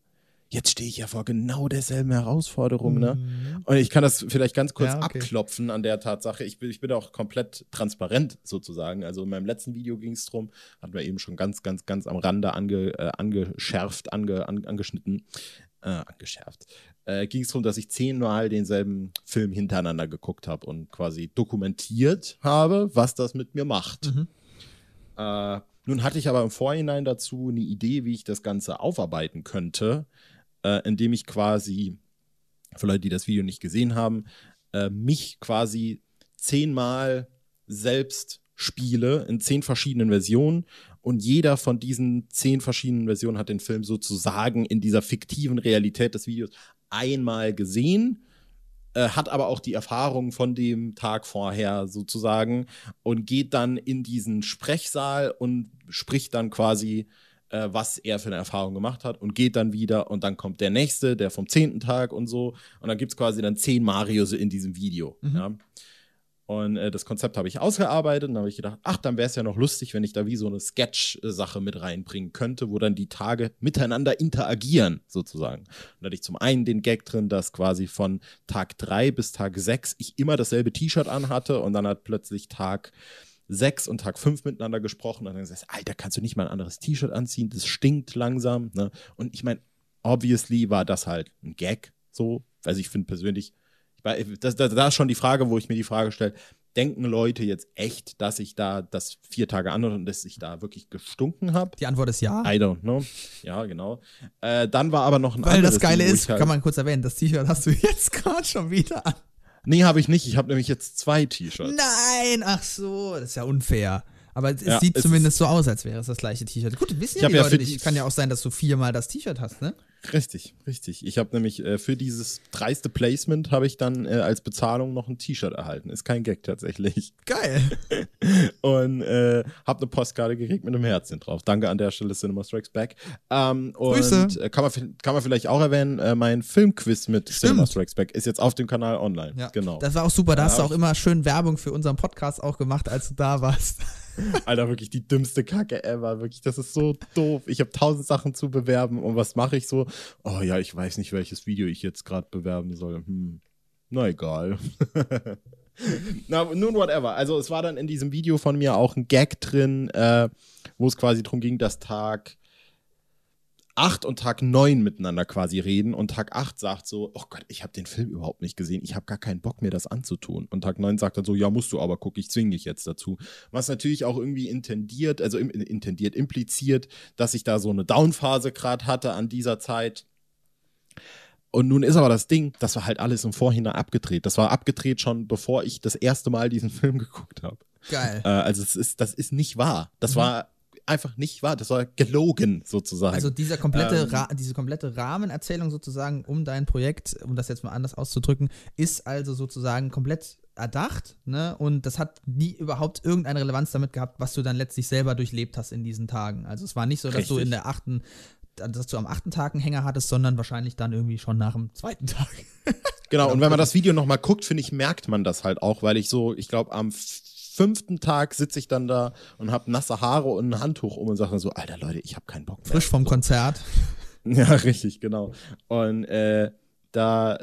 Jetzt stehe ich ja vor genau derselben Herausforderung, ne? Und ich kann das vielleicht ganz kurz Ja, okay. abklopfen an der Tatsache. Ich bin, ich bin auch komplett transparent sozusagen. Also in meinem letzten Video ging es drum, hatten wir eben schon ganz, ganz, ganz am Rande ange, äh, angeschärft, ange, an, angeschnitten, äh, angeschärft. Äh, ging es darum, dass ich zehnmal denselben Film hintereinander geguckt habe und quasi dokumentiert habe, was das mit mir macht. Mhm. Äh, nun hatte ich aber im Vorhinein dazu eine Idee, wie ich das Ganze aufarbeiten könnte, äh, indem ich quasi, für Leute, die das Video nicht gesehen haben, äh, mich quasi zehnmal selbst spiele in zehn verschiedenen Versionen. Und jeder von diesen zehn verschiedenen Versionen hat den Film sozusagen in dieser fiktiven Realität des Videos einmal gesehen äh, hat aber auch die Erfahrung von dem Tag vorher sozusagen und geht dann in diesen Sprechsaal und spricht dann quasi, äh, was er für eine Erfahrung gemacht hat und geht dann wieder und dann kommt der nächste, der vom zehnten Tag und so und dann gibt es quasi dann zehn Marios in diesem Video. Mhm. Ja. Und äh, das Konzept habe ich ausgearbeitet und dann habe ich gedacht, ach, dann wäre es ja noch lustig, wenn ich da wie so eine Sketch-Sache mit reinbringen könnte, wo dann die Tage miteinander interagieren, sozusagen. Und da hatte ich zum einen den Gag drin, dass quasi von Tag 3 bis Tag 6 ich immer dasselbe T-Shirt anhatte und dann hat plötzlich Tag 6 und Tag 5 miteinander gesprochen und dann gesagt, Alter, kannst du nicht mal ein anderes T-Shirt anziehen? Das stinkt langsam. Ne? Und ich meine, obviously war das halt ein Gag, so. Also ich finde persönlich, ich war- das, das, das ist schon die Frage, wo ich mir die Frage stelle, denken Leute jetzt echt, dass ich da das vier Tage an und dass ich da wirklich gestunken habe? Die Antwort ist ja. I don't know. Ja, genau. Äh, dann war aber noch ein Weil anderes das Geile ist, halt, kann man kurz erwähnen, das T-Shirt hast du (laughs) jetzt gerade schon wieder an. Nee, habe ich nicht. Ich habe nämlich jetzt zwei T-Shirts. Nein, ach so, das ist ja unfair. Aber es Ja, sieht es zumindest so aus, als wäre es das gleiche T-Shirt. Gut, wissen ja die ja Leute nicht. Kann ja auch sein, dass du viermal das T-Shirt hast, ne? Richtig, richtig. Ich habe nämlich äh, für dieses dreiste Placement habe ich dann äh, als Bezahlung noch ein T-Shirt erhalten. Ist kein Gag tatsächlich. (laughs) Geil. Und äh, habe eine Postkarte gekriegt mit einem Herzchen drauf. Danke an der Stelle Cinema Strikes Back. Ähm, und Grüße. äh, kann, man, kann man vielleicht auch erwähnen, äh, mein Filmquiz mit Cinema Strikes Back ist jetzt auf dem Kanal online. Ja, Genau. Das war auch super. Da hast du auch immer schön Werbung für unseren Podcast auch gemacht, als du da warst. (laughs) Alter, wirklich die dümmste Kacke ever. Wirklich, das ist so doof. Ich habe tausend Sachen zu bewerben und was mache ich so? Oh ja, ich weiß nicht, welches Video ich jetzt gerade bewerben soll. Hm. Na egal. (laughs) Na, nun whatever. Also es war dann in diesem Video von mir auch ein Gag drin, äh, wo es quasi darum ging, dass Tag 8 und Tag 9 miteinander quasi reden und Tag 8 sagt so, oh Gott, ich habe den Film überhaupt nicht gesehen, ich habe gar keinen Bock mir das anzutun. Und Tag 9 sagt dann so, ja, musst du aber, guck, ich zwinge dich jetzt dazu. Was natürlich auch irgendwie intendiert, also im, intendiert, impliziert, dass ich da so eine Downphase gerade hatte an dieser Zeit. Und nun ist aber das Ding, das war halt alles im Vorhinein abgedreht. Das war abgedreht schon, bevor ich das erste Mal diesen (laughs) Film geguckt habe. Geil. Äh, also es ist, das ist nicht wahr. Das Mhm. war einfach nicht wahr. Das war gelogen sozusagen. Also dieser komplette Ähm. Diese komplette Rahmenerzählung sozusagen um dein Projekt, um das jetzt mal anders auszudrücken, ist also sozusagen komplett erdacht, ne? Und das hat nie überhaupt irgendeine Relevanz damit gehabt, was du dann letztlich selber durchlebt hast in diesen Tagen. Also es war nicht so, dass du Richtig. in der achten, dass du am achten Tag einen Hänger hattest, sondern wahrscheinlich dann irgendwie schon nach dem zweiten Tag. Genau, (laughs) und wenn man das Video nochmal guckt, finde ich, merkt man das halt auch, weil ich so, ich glaube, am fünften Tag sitze ich dann da und habe nasse Haare und ein Handtuch um und sage so, Alter Leute, ich habe keinen Bock mehr. Frisch vom Konzert. (laughs) Ja, richtig, genau. Und äh, da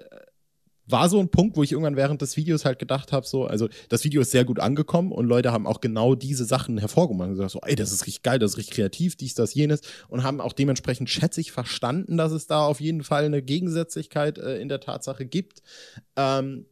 war so ein Punkt, wo ich irgendwann während des Videos halt gedacht habe, so, also das Video ist sehr gut angekommen und Leute haben auch genau diese Sachen hervorgehoben und gesagt so, ey, das ist richtig geil, das ist richtig kreativ, dies, das, jenes und haben auch dementsprechend, schätze ich, verstanden, dass es da auf jeden Fall eine Gegensätzlichkeit äh, in der Tatsache gibt. Ähm,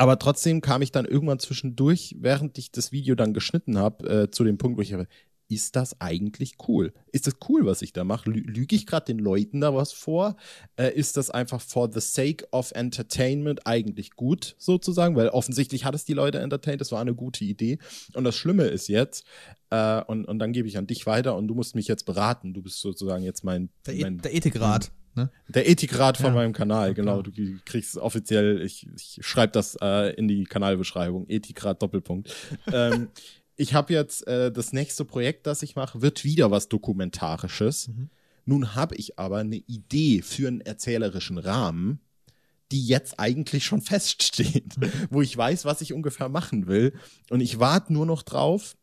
aber trotzdem kam ich dann irgendwann zwischendurch, während ich das Video dann geschnitten habe, äh, zu dem Punkt, wo ich habe, ist das eigentlich cool? Ist das cool, was ich da mache? Lü Lüge ich gerade den Leuten da was vor? Äh, ist das einfach for the sake of entertainment eigentlich gut, sozusagen? Weil offensichtlich hat es die Leute entertained, das war eine gute Idee. Und das Schlimme ist jetzt, äh, und, und dann gebe ich an dich weiter und du musst mich jetzt beraten. Du bist sozusagen jetzt mein, Der, e mein der Ethikrat. Ne? der Ethikrat von Ja. meinem Kanal, genau. Du kriegst offiziell, ich, ich schreibe das äh, in die Kanalbeschreibung. Ethikrat Doppelpunkt. (laughs) ähm, ich habe jetzt äh, das nächste Projekt, das ich mache, wird wieder was Dokumentarisches. Mhm. Nun habe ich aber eine Idee für einen erzählerischen Rahmen, die jetzt eigentlich schon (laughs) feststeht, wo ich weiß, was ich ungefähr machen will. Und ich warte nur noch drauf.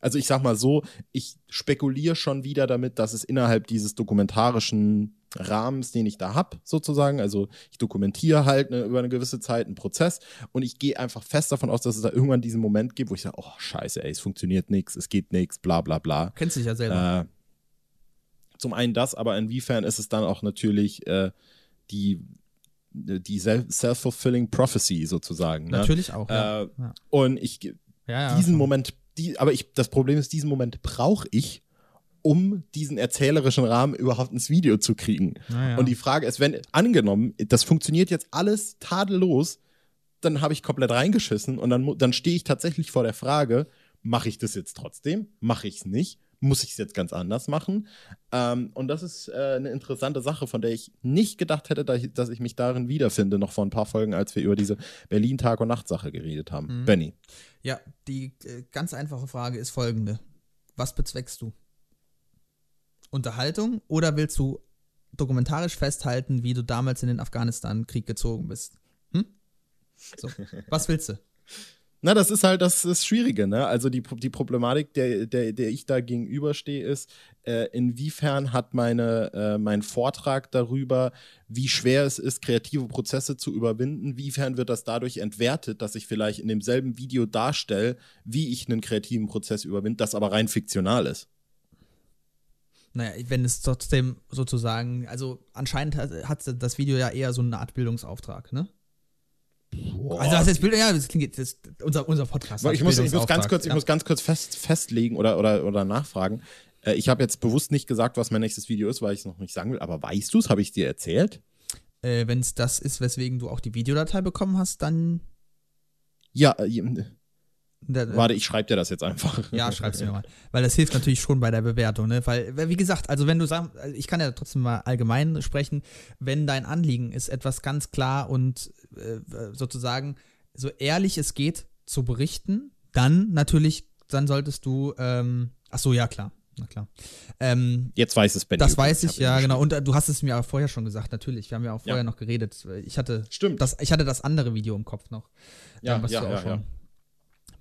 Also ich sag mal so, ich spekuliere schon wieder damit, dass es innerhalb dieses dokumentarischen Rahmens, den ich da habe, sozusagen. Also ich dokumentiere halt ne, über eine gewisse Zeit einen Prozess und ich gehe einfach fest davon aus, dass es da irgendwann diesen Moment gibt, wo ich sage, oh scheiße, ey, es funktioniert nichts, es geht nichts, bla bla bla. Kennst dich ja selber. Äh, zum einen das, aber inwiefern ist es dann auch natürlich äh, die die self-fulfilling prophecy sozusagen. Ne? Natürlich auch. Ja. Äh, ja. Und ich ja, ja, diesen schon. Moment, die, aber ich, das Problem ist, diesen Moment brauche ich, um diesen erzählerischen Rahmen überhaupt ins Video zu kriegen. Naja. Und die Frage ist, wenn angenommen, das funktioniert jetzt alles tadellos, dann habe ich komplett reingeschissen und dann, dann stehe ich tatsächlich vor der Frage, mache ich das jetzt trotzdem? Mache ich es nicht? Muss ich es jetzt ganz anders machen? Ähm, und das ist äh, eine interessante Sache, von der ich nicht gedacht hätte, dass ich, dass ich mich darin wiederfinde, noch vor ein paar Folgen, als wir über diese Berlin-Tag- und Nacht-Sache geredet haben. Mhm. Benny. Ja, die äh, ganz einfache Frage ist folgende. Was bezweckst du? Unterhaltung oder willst du dokumentarisch festhalten, wie du damals in den Afghanistan-Krieg gezogen bist? Hm? So, was willst du? (laughs) Na, das ist halt das, das Schwierige, ne? Also die, die Problematik, der, der, der ich da gegenüberstehe, ist, äh, inwiefern hat meine, äh, mein Vortrag darüber, wie schwer es ist, kreative Prozesse zu überwinden, wiefern wird das dadurch entwertet, dass ich vielleicht in demselben Video darstelle, wie ich einen kreativen Prozess überwinde, das aber rein fiktional ist. Naja, wenn es trotzdem sozusagen, also anscheinend hat, hat das Video ja eher so eine Art Bildungsauftrag, ne? Also was heißt Bildung? Ja, das klingt das, unser, unser Podcast. ich muss, ich muss ganz kurz, ich ja. muss ganz kurz fest, festlegen oder, oder, oder nachfragen. Äh, ich habe jetzt bewusst nicht gesagt, was mein nächstes Video ist, weil ich es noch nicht sagen will, aber weißt du es? Habe ich dir erzählt? Äh, wenn es das ist, weswegen du auch die Videodatei bekommen hast, dann. Ja, äh, Da, warte, ich schreibe dir das jetzt einfach. Ja, schreib's mir mal. Weil das hilft natürlich schon bei der Bewertung, ne? Weil, wie gesagt, also wenn du sagst, also ich kann ja trotzdem mal allgemein sprechen, wenn dein Anliegen ist, etwas ganz klar und äh, sozusagen so ehrlich es geht zu berichten, dann natürlich, dann solltest du, ähm, ach so, ja, klar. Na klar. Ähm, Jetzt weiß es Benny. das weiß ich, ja, genau. Und äh, du hast es mir auch vorher schon gesagt, natürlich. Wir haben ja auch vorher Ja. noch geredet. Ich hatte Stimmt. das, ich hatte das andere Video im Kopf noch. Ja, was ja, du auch ja, schon ja.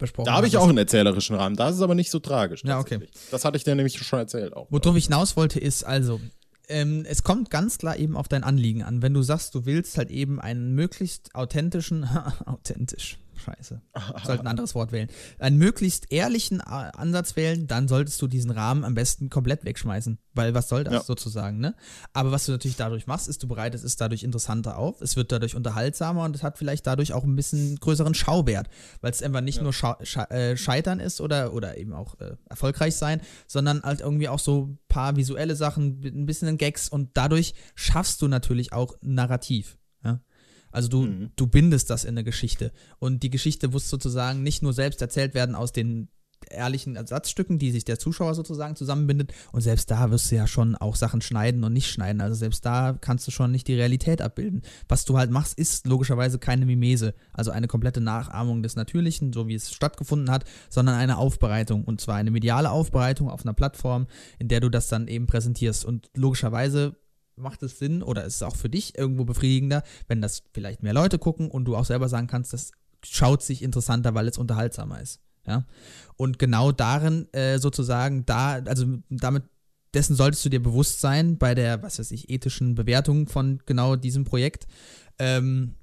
Besprochen Da habe ich auch einen erzählerischen Rahmen. Da ist es aber nicht so tragisch. Ja, okay. Das hatte ich dir nämlich schon erzählt auch. Worauf ich hinaus wollte, ist also, ähm, es kommt ganz klar eben auf dein Anliegen an. Wenn du sagst, du willst halt eben einen möglichst authentischen, (laughs) authentisch, scheiße, sollte ein anderes Wort wählen, einen möglichst ehrlichen äh, Ansatz wählen, dann solltest du diesen Rahmen am besten komplett wegschmeißen. Weil was soll das Ja. sozusagen, ne? Aber was du natürlich dadurch machst, ist, du bereitest es dadurch interessanter auf, es wird dadurch unterhaltsamer und es hat vielleicht dadurch auch ein bisschen größeren Schauwert, weil es einfach nicht nur schau sche äh, scheitern ist oder, oder eben auch äh, erfolgreich sein, sondern halt irgendwie auch so ein paar visuelle Sachen, ein bisschen Gags und dadurch schaffst du natürlich auch Narrativ. Also du, Mhm. du bindest das in eine Geschichte und die Geschichte muss sozusagen nicht nur selbst erzählt werden aus den ehrlichen Ersatzstücken, die sich der Zuschauer sozusagen zusammenbindet. Und selbst da wirst du ja schon auch Sachen schneiden und nicht schneiden. Also selbst da kannst du schon nicht die Realität abbilden. Was du halt machst, ist logischerweise keine Mimese, also eine komplette Nachahmung des Natürlichen, so wie es stattgefunden hat, sondern eine Aufbereitung. Und zwar eine mediale Aufbereitung auf einer Plattform, in der du das dann eben präsentierst. Und logischerweise macht es Sinn oder ist es auch für dich irgendwo befriedigender, wenn das vielleicht mehr Leute gucken und du auch selber sagen kannst, das schaut sich interessanter, weil es unterhaltsamer ist. Ja. Und genau darin äh, sozusagen, da, also damit, dessen solltest du dir bewusst sein bei der, was weiß ich, ethischen Bewertung von genau diesem Projekt, ähm,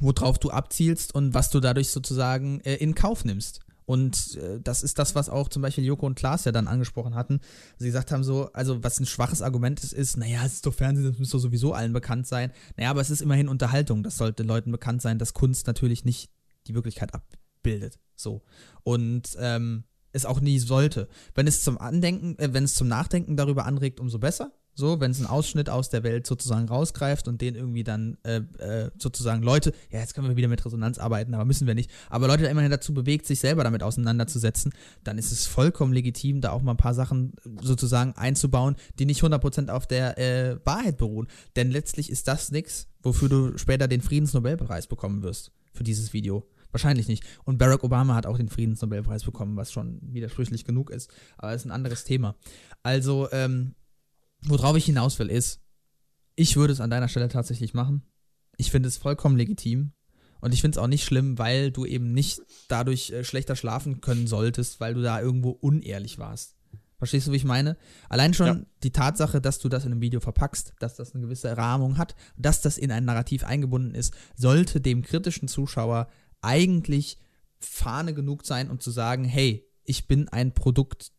worauf du abzielst und was du dadurch sozusagen äh, in Kauf nimmst. Und äh, das ist das, was auch zum Beispiel Joko und Klaas ja dann angesprochen hatten. Sie gesagt haben so, also was ein schwaches Argument ist, ist, naja, es ist doch Fernsehen, das müsste sowieso allen bekannt sein. Naja, aber es ist immerhin Unterhaltung. Das sollte Leuten bekannt sein, dass Kunst natürlich nicht die Wirklichkeit abbildet. So. Und ähm, es auch nie sollte. Wenn es zum Andenken, äh, wenn es zum Nachdenken darüber anregt, umso besser. So, wenn es einen Ausschnitt aus der Welt sozusagen rausgreift und den irgendwie dann äh, äh, sozusagen Leute, ja, jetzt können wir wieder mit Resonanz arbeiten, aber müssen wir nicht, aber Leute immerhin dazu bewegt, sich selber damit auseinanderzusetzen, dann ist es vollkommen legitim, da auch mal ein paar Sachen sozusagen einzubauen, die nicht 100% auf der äh, Wahrheit beruhen. Denn letztlich ist das nichts, wofür du später den Friedensnobelpreis bekommen wirst für dieses Video. Wahrscheinlich nicht. Und Barack Obama hat auch den Friedensnobelpreis bekommen, was schon widersprüchlich genug ist. Aber das ist ein anderes Thema. Also, ähm, worauf ich hinaus will, ist, ich würde es an deiner Stelle tatsächlich machen. Ich finde es vollkommen legitim. Und ich finde es auch nicht schlimm, weil du eben nicht dadurch äh, schlechter schlafen können solltest, weil du da irgendwo unehrlich warst. Verstehst du, wie ich meine? Allein schon Ja. die Tatsache, dass du das in einem Video verpackst, dass das eine gewisse Rahmung hat, dass das in ein Narrativ eingebunden ist, sollte dem kritischen Zuschauer eigentlich Fahne genug sein, um zu sagen, hey, ich bin ein Produkt,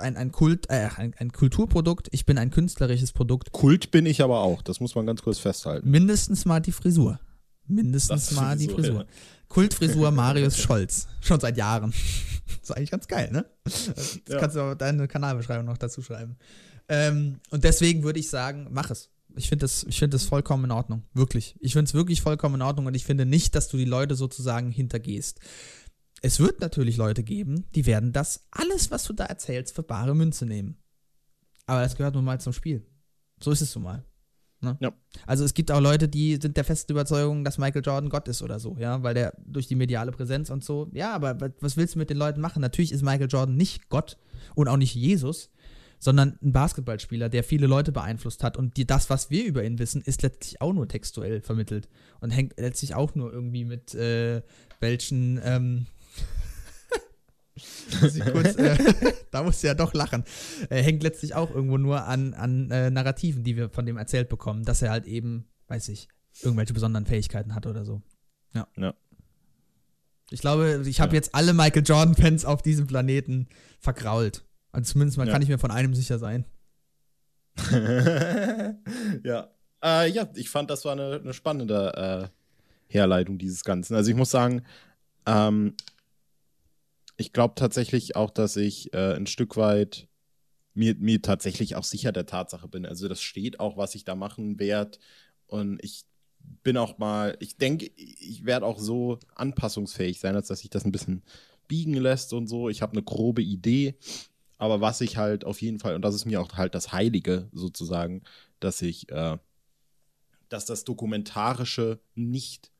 ein, ein Kult, äh, ein, ein Kulturprodukt, ich bin ein künstlerisches Produkt. Kult bin ich aber auch, das muss man ganz kurz festhalten. Mindestens mal die Frisur. Mindestens Das mal die Frisur. ja. Kultfrisur (laughs) Marius Scholz. Schon seit Jahren. (laughs) ist eigentlich ganz geil, ne? Das Ja. kannst du auch deine Kanalbeschreibung noch dazu schreiben. Ähm, und deswegen würde ich sagen, mach es. Ich finde das, ich find das vollkommen in Ordnung. Wirklich. Ich finde es wirklich vollkommen in Ordnung und ich finde nicht, dass du die Leute sozusagen hintergehst. Es wird natürlich Leute geben, die werden das alles, was du da erzählst, für bare Münze nehmen. Aber das gehört nun mal zum Spiel. So ist es nun mal. Ne? Ja. Also es gibt auch Leute, die sind der festen Überzeugung, dass Michael Jordan Gott ist oder so, ja, weil der durch die mediale Präsenz und so, ja, aber wa- was willst du mit den Leuten machen? Natürlich ist Michael Jordan nicht Gott und auch nicht Jesus, sondern ein Basketballspieler, der viele Leute beeinflusst hat und die, das, was wir über ihn wissen, ist letztlich auch nur textuell vermittelt und hängt letztlich auch nur irgendwie mit äh, welchen ähm, (laughs) kurz, äh, (laughs) da musst du ja doch lachen. Äh, hängt letztlich auch irgendwo nur an, an äh, Narrativen, die wir von dem erzählt bekommen, dass er halt eben, weiß ich, irgendwelche besonderen Fähigkeiten hat oder so. Ja. Ja. Ich glaube, ich habe Ja. jetzt alle Michael Jordan-Fans auf diesem Planeten vergrault. Also zumindest mal Ja. kann ich mir von einem sicher sein. (laughs) ja. Äh, ja, ich fand, das war eine, eine spannende äh, Herleitung dieses Ganzen. Also ich muss sagen, ähm, ich glaube tatsächlich auch, dass ich äh, ein Stück weit mir, mir tatsächlich auch sicher der Tatsache bin. Also das steht auch, was ich da machen werde. Und ich bin auch mal, ich denke, ich werde auch so anpassungsfähig sein, als dass sich das ein bisschen biegen lässt und so. Ich habe eine grobe Idee. Aber was ich halt auf jeden Fall, und das ist mir auch halt das Heilige sozusagen, dass ich, äh, dass das Dokumentarische nicht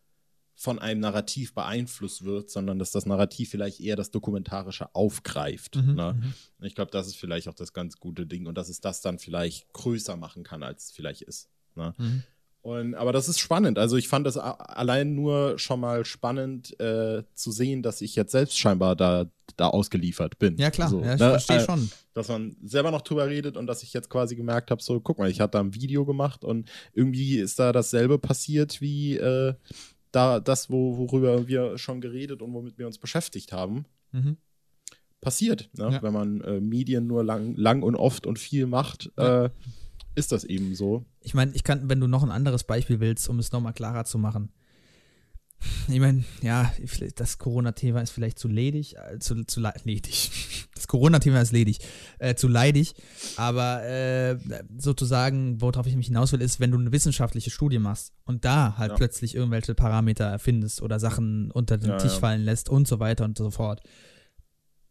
von einem Narrativ beeinflusst wird, sondern dass das Narrativ vielleicht eher das Dokumentarische aufgreift. Mhm, Ne? mhm. Ich glaube, das ist vielleicht auch das ganz gute Ding und dass es das dann vielleicht größer machen kann, als es vielleicht ist. Ne? Mhm. Und, aber das ist spannend. Also ich fand das allein nur schon mal spannend äh, zu sehen, dass ich jetzt selbst scheinbar da, da ausgeliefert bin. Ja, klar, So, ja, ich ne? verstehe Äh, schon. dass man selber noch drüber redet und dass ich jetzt quasi gemerkt habe, so, guck mal, ich hatte da ein Video gemacht und irgendwie ist da dasselbe passiert wie äh, da das, wo, worüber wir schon geredet und womit wir uns beschäftigt haben, Mhm. passiert. Ne? Ja. Wenn man äh, Medien nur lang, lang und oft und viel macht, Ja. äh, ist das eben so. Ich meine, ich kann, wenn du noch ein anderes Beispiel willst, um es nochmal klarer zu machen. Ich meine, ja, das Corona-Thema ist vielleicht zu ledig, äh, zu, zu le- ledig. (laughs) Das Corona-Thema ist ledig, äh, zu leidig. Aber äh, sozusagen, worauf ich mich hinaus will, ist, wenn du eine wissenschaftliche Studie machst und da halt Ja. plötzlich irgendwelche Parameter erfindest oder Sachen unter den Ja, Tisch ja. fallen lässt und so weiter und so fort,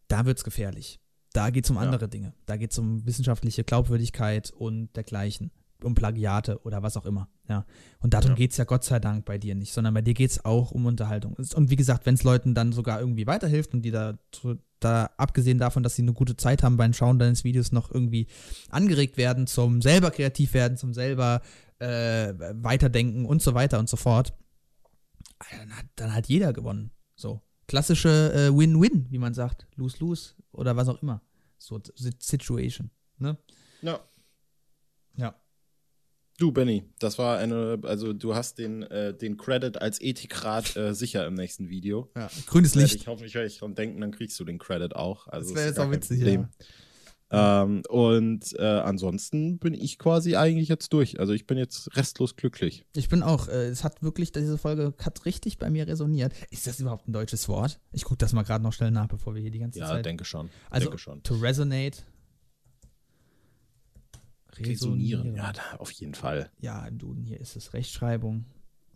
da wird's gefährlich. Da geht's um Ja. andere Dinge. Da geht's um wissenschaftliche Glaubwürdigkeit und dergleichen. Um Plagiate oder was auch immer. Ja. Und darum Ja. geht's ja Gott sei Dank bei dir nicht, sondern bei dir geht's auch um Unterhaltung. Und wie gesagt, wenn es Leuten dann sogar irgendwie weiterhilft und die da, da, abgesehen davon, dass sie eine gute Zeit haben beim Schauen deines Videos, noch irgendwie angeregt werden zum selber kreativ werden, zum selber äh, weiterdenken und so weiter und so fort, dann hat, dann hat jeder gewonnen. So. Klassische äh, Win-Win, wie man sagt. Lose-Lose oder was auch immer. So Si- Situation. Ne? Ja. Ja. Du, Benny, das war eine, also du hast den, äh, den Credit als Ethikrat äh, sicher im nächsten Video. ja. Grünes Licht. Ich hoffe, ich werde dran denken, dann kriegst du den Credit auch. Also Das wäre jetzt auch witzig, ja. Ähm, und äh, ansonsten bin ich quasi eigentlich jetzt durch. Also ich bin jetzt restlos glücklich. Ich bin auch, äh, es hat wirklich, diese Folge hat richtig bei mir resoniert. Ist das überhaupt ein deutsches Wort? Ich gucke das mal gerade noch schnell nach, bevor wir hier die ganze Ja, Zeit. denke schon. also, denke schon. to resonate. Resonieren. Ja, da, auf jeden Fall. Ja, im Duden hier ist es Rechtschreibung.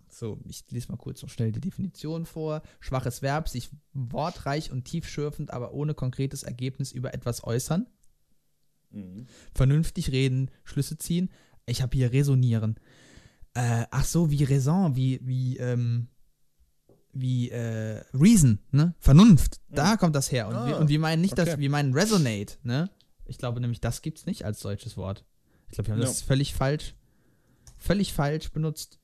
So, ich lese mal kurz noch schnell die Definition vor. Schwaches Verb, sich wortreich und tiefschürfend, aber ohne konkretes Ergebnis über etwas äußern. Mhm. Vernünftig reden, Schlüsse ziehen. Ich habe hier resonieren. Äh, ach so, wie Raison, wie, wie, ähm, wie äh, Reason, ne? Vernunft. Da kommt das her. Und, Ah, wir, und wir meinen nicht, dass okay. wir meinen Resonate, ne? Ich glaube nämlich, das gibt's nicht als deutsches Wort. Ich glaube, wir haben Ja. das völlig falsch, völlig falsch benutzt.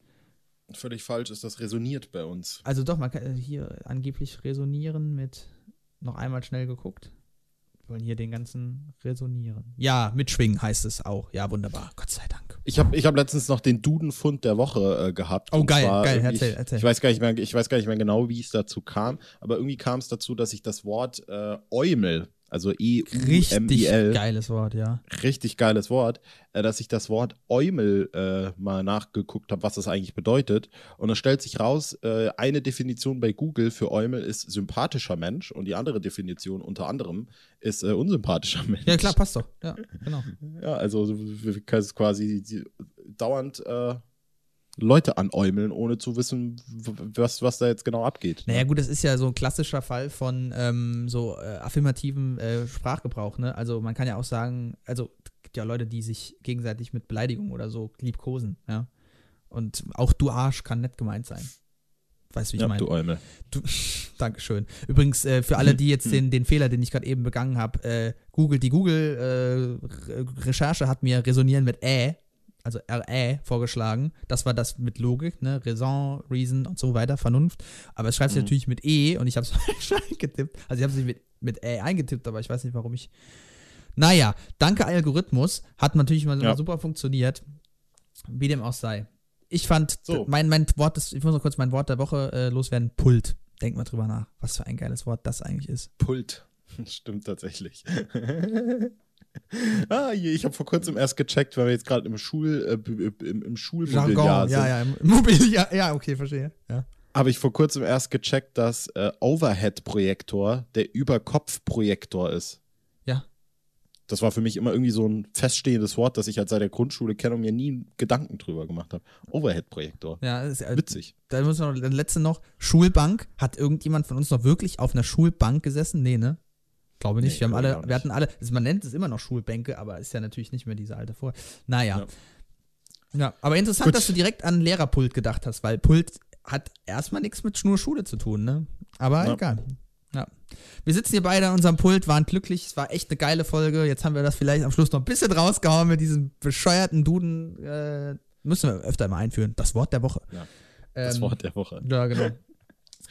Völlig falsch ist das resoniert bei uns. Also doch, man kann äh, hier angeblich resonieren mit noch einmal schnell geguckt. Wir wollen hier den ganzen resonieren. Ja, mitschwingen heißt es auch. Ja, wunderbar. Gott sei Dank. Ich habe ich hab letztens noch den Dudenfund der Woche äh, gehabt. Oh, geil, zwar geil. Erzähl, ich, erzähl. Ich weiß, gar nicht mehr, ich weiß gar nicht mehr genau, wie es dazu kam, aber irgendwie kam es dazu, dass ich das Wort äh, Eumel, also Richtig E-U-M-I-L, geiles Wort, ja. richtig geiles Wort, äh, dass ich das Wort Eumel äh, mal nachgeguckt habe, was das eigentlich bedeutet. Und es stellt sich raus, äh, eine Definition bei Google für Eumel ist sympathischer Mensch und die andere Definition unter anderem ist äh, unsympathischer (laughs) Mensch. Ja, klar, passt doch. Ja, genau. Ja, also so- wir können es quasi die, dauernd äh, Leute anäumeln, ohne zu wissen, was, was da jetzt genau abgeht. Naja, gut, das ist ja so ein klassischer Fall von ähm, so äh, affirmativen äh, Sprachgebrauch, ne? Also man kann ja auch sagen, also es gibt ja Leute, die sich gegenseitig mit Beleidigung oder so liebkosen, ja. Und auch du Arsch kann nett gemeint sein. Weißt du, wie ich ja, meine? du Eumel. Du, (laughs) Dankeschön. Übrigens, äh, für alle, (laughs) die jetzt den, den Fehler, den ich gerade eben begangen habe, äh, Google, die Google-Recherche hat mir Resonieren mit Ä, also RÄ, vorgeschlagen. Das war das mit Logik, ne? Raison, Reason und so weiter, Vernunft. Aber es schreibt sich Mhm. natürlich mit E und ich habe es (laughs) falsch eingetippt. Also ich habe es nicht mit, mit Ä eingetippt, aber ich weiß nicht, warum ich. Naja, danke Algorithmus. Hat natürlich mal Ja. super funktioniert. Wie dem auch sei. Ich fand, So. mein, mein Wort, des, ich muss noch kurz mein Wort der Woche äh, loswerden, Pult. Denk mal drüber nach, was für ein geiles Wort das eigentlich ist. Pult. (laughs) Stimmt tatsächlich. (laughs) (laughs) ah, je, ich habe vor kurzem erst gecheckt, weil wir jetzt gerade im Schul äh, im, im Schulmobiliar sind. ja, ja, im Mobiliar, ja, okay, verstehe. Ja. Habe ich vor kurzem erst gecheckt, dass äh, Overhead-Projektor der Überkopf-Projektor ist. Ja. Das war für mich immer irgendwie so ein feststehendes Wort, das ich halt seit der Grundschule kenne und mir nie Gedanken drüber gemacht habe. Overhead-Projektor. Ja, ist, äh, Witzig. da muss man noch, letzte noch, Schulbank. Hat irgendjemand von uns noch wirklich auf einer Schulbank gesessen? Nee, ne? Glaube nicht. Nee, wir haben alle, wir hatten alle, also man nennt es immer noch Schulbänke, aber ist ja natürlich nicht mehr diese alte Vor. Naja. Ja. aber interessant, Gut. dass du direkt an Lehrerpult gedacht hast, weil Pult hat erstmal nichts mit nur Schule zu tun, ne? Aber Ja. egal. Ja. Wir sitzen hier beide an unserem Pult, waren glücklich. Es war echt eine geile Folge. Jetzt haben wir das vielleicht am Schluss noch ein bisschen rausgehauen mit diesem bescheuerten Duden. Äh, müssen wir öfter mal einführen. Das Wort der Woche. Ja, Das Ähm, Wort der Woche. Ja, genau.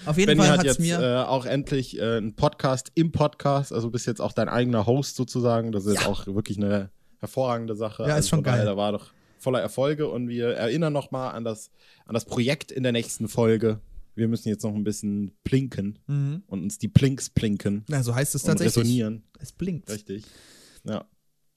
Auf jeden Benny Fall hat es jetzt mir. äh, auch endlich äh, einen Podcast im Podcast, also bist jetzt auch dein eigener Host sozusagen. Das ist auch wirklich eine hervorragende Sache. Ja, ist also schon von daher, geil. Da war doch voller Erfolge und wir erinnern nochmal an das, an das Projekt in der nächsten Folge. Wir müssen jetzt noch ein bisschen plinken mhm. und uns die Plinks plinken Ja, so heißt es tatsächlich. resonieren. Es blinkt. Richtig. Ja.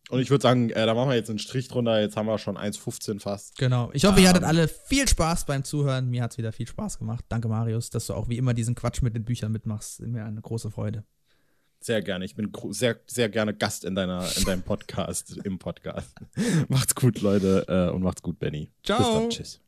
Und ich würde sagen, äh, da machen wir jetzt einen Strich drunter. Jetzt haben wir schon 1,15 fast. Genau. Ich hoffe, ihr Ähm. hattet alle viel Spaß beim Zuhören. Mir hat es wieder viel Spaß gemacht. Danke, Marius, dass du auch wie immer diesen Quatsch mit den Büchern mitmachst. Mir eine große Freude. Sehr gerne. Ich bin sehr, sehr gerne Gast in, deiner, in deinem Podcast, im Podcast. (laughs) macht's gut, Leute, äh, und macht's gut, Benny. Ciao. Bis dann. Tschüss.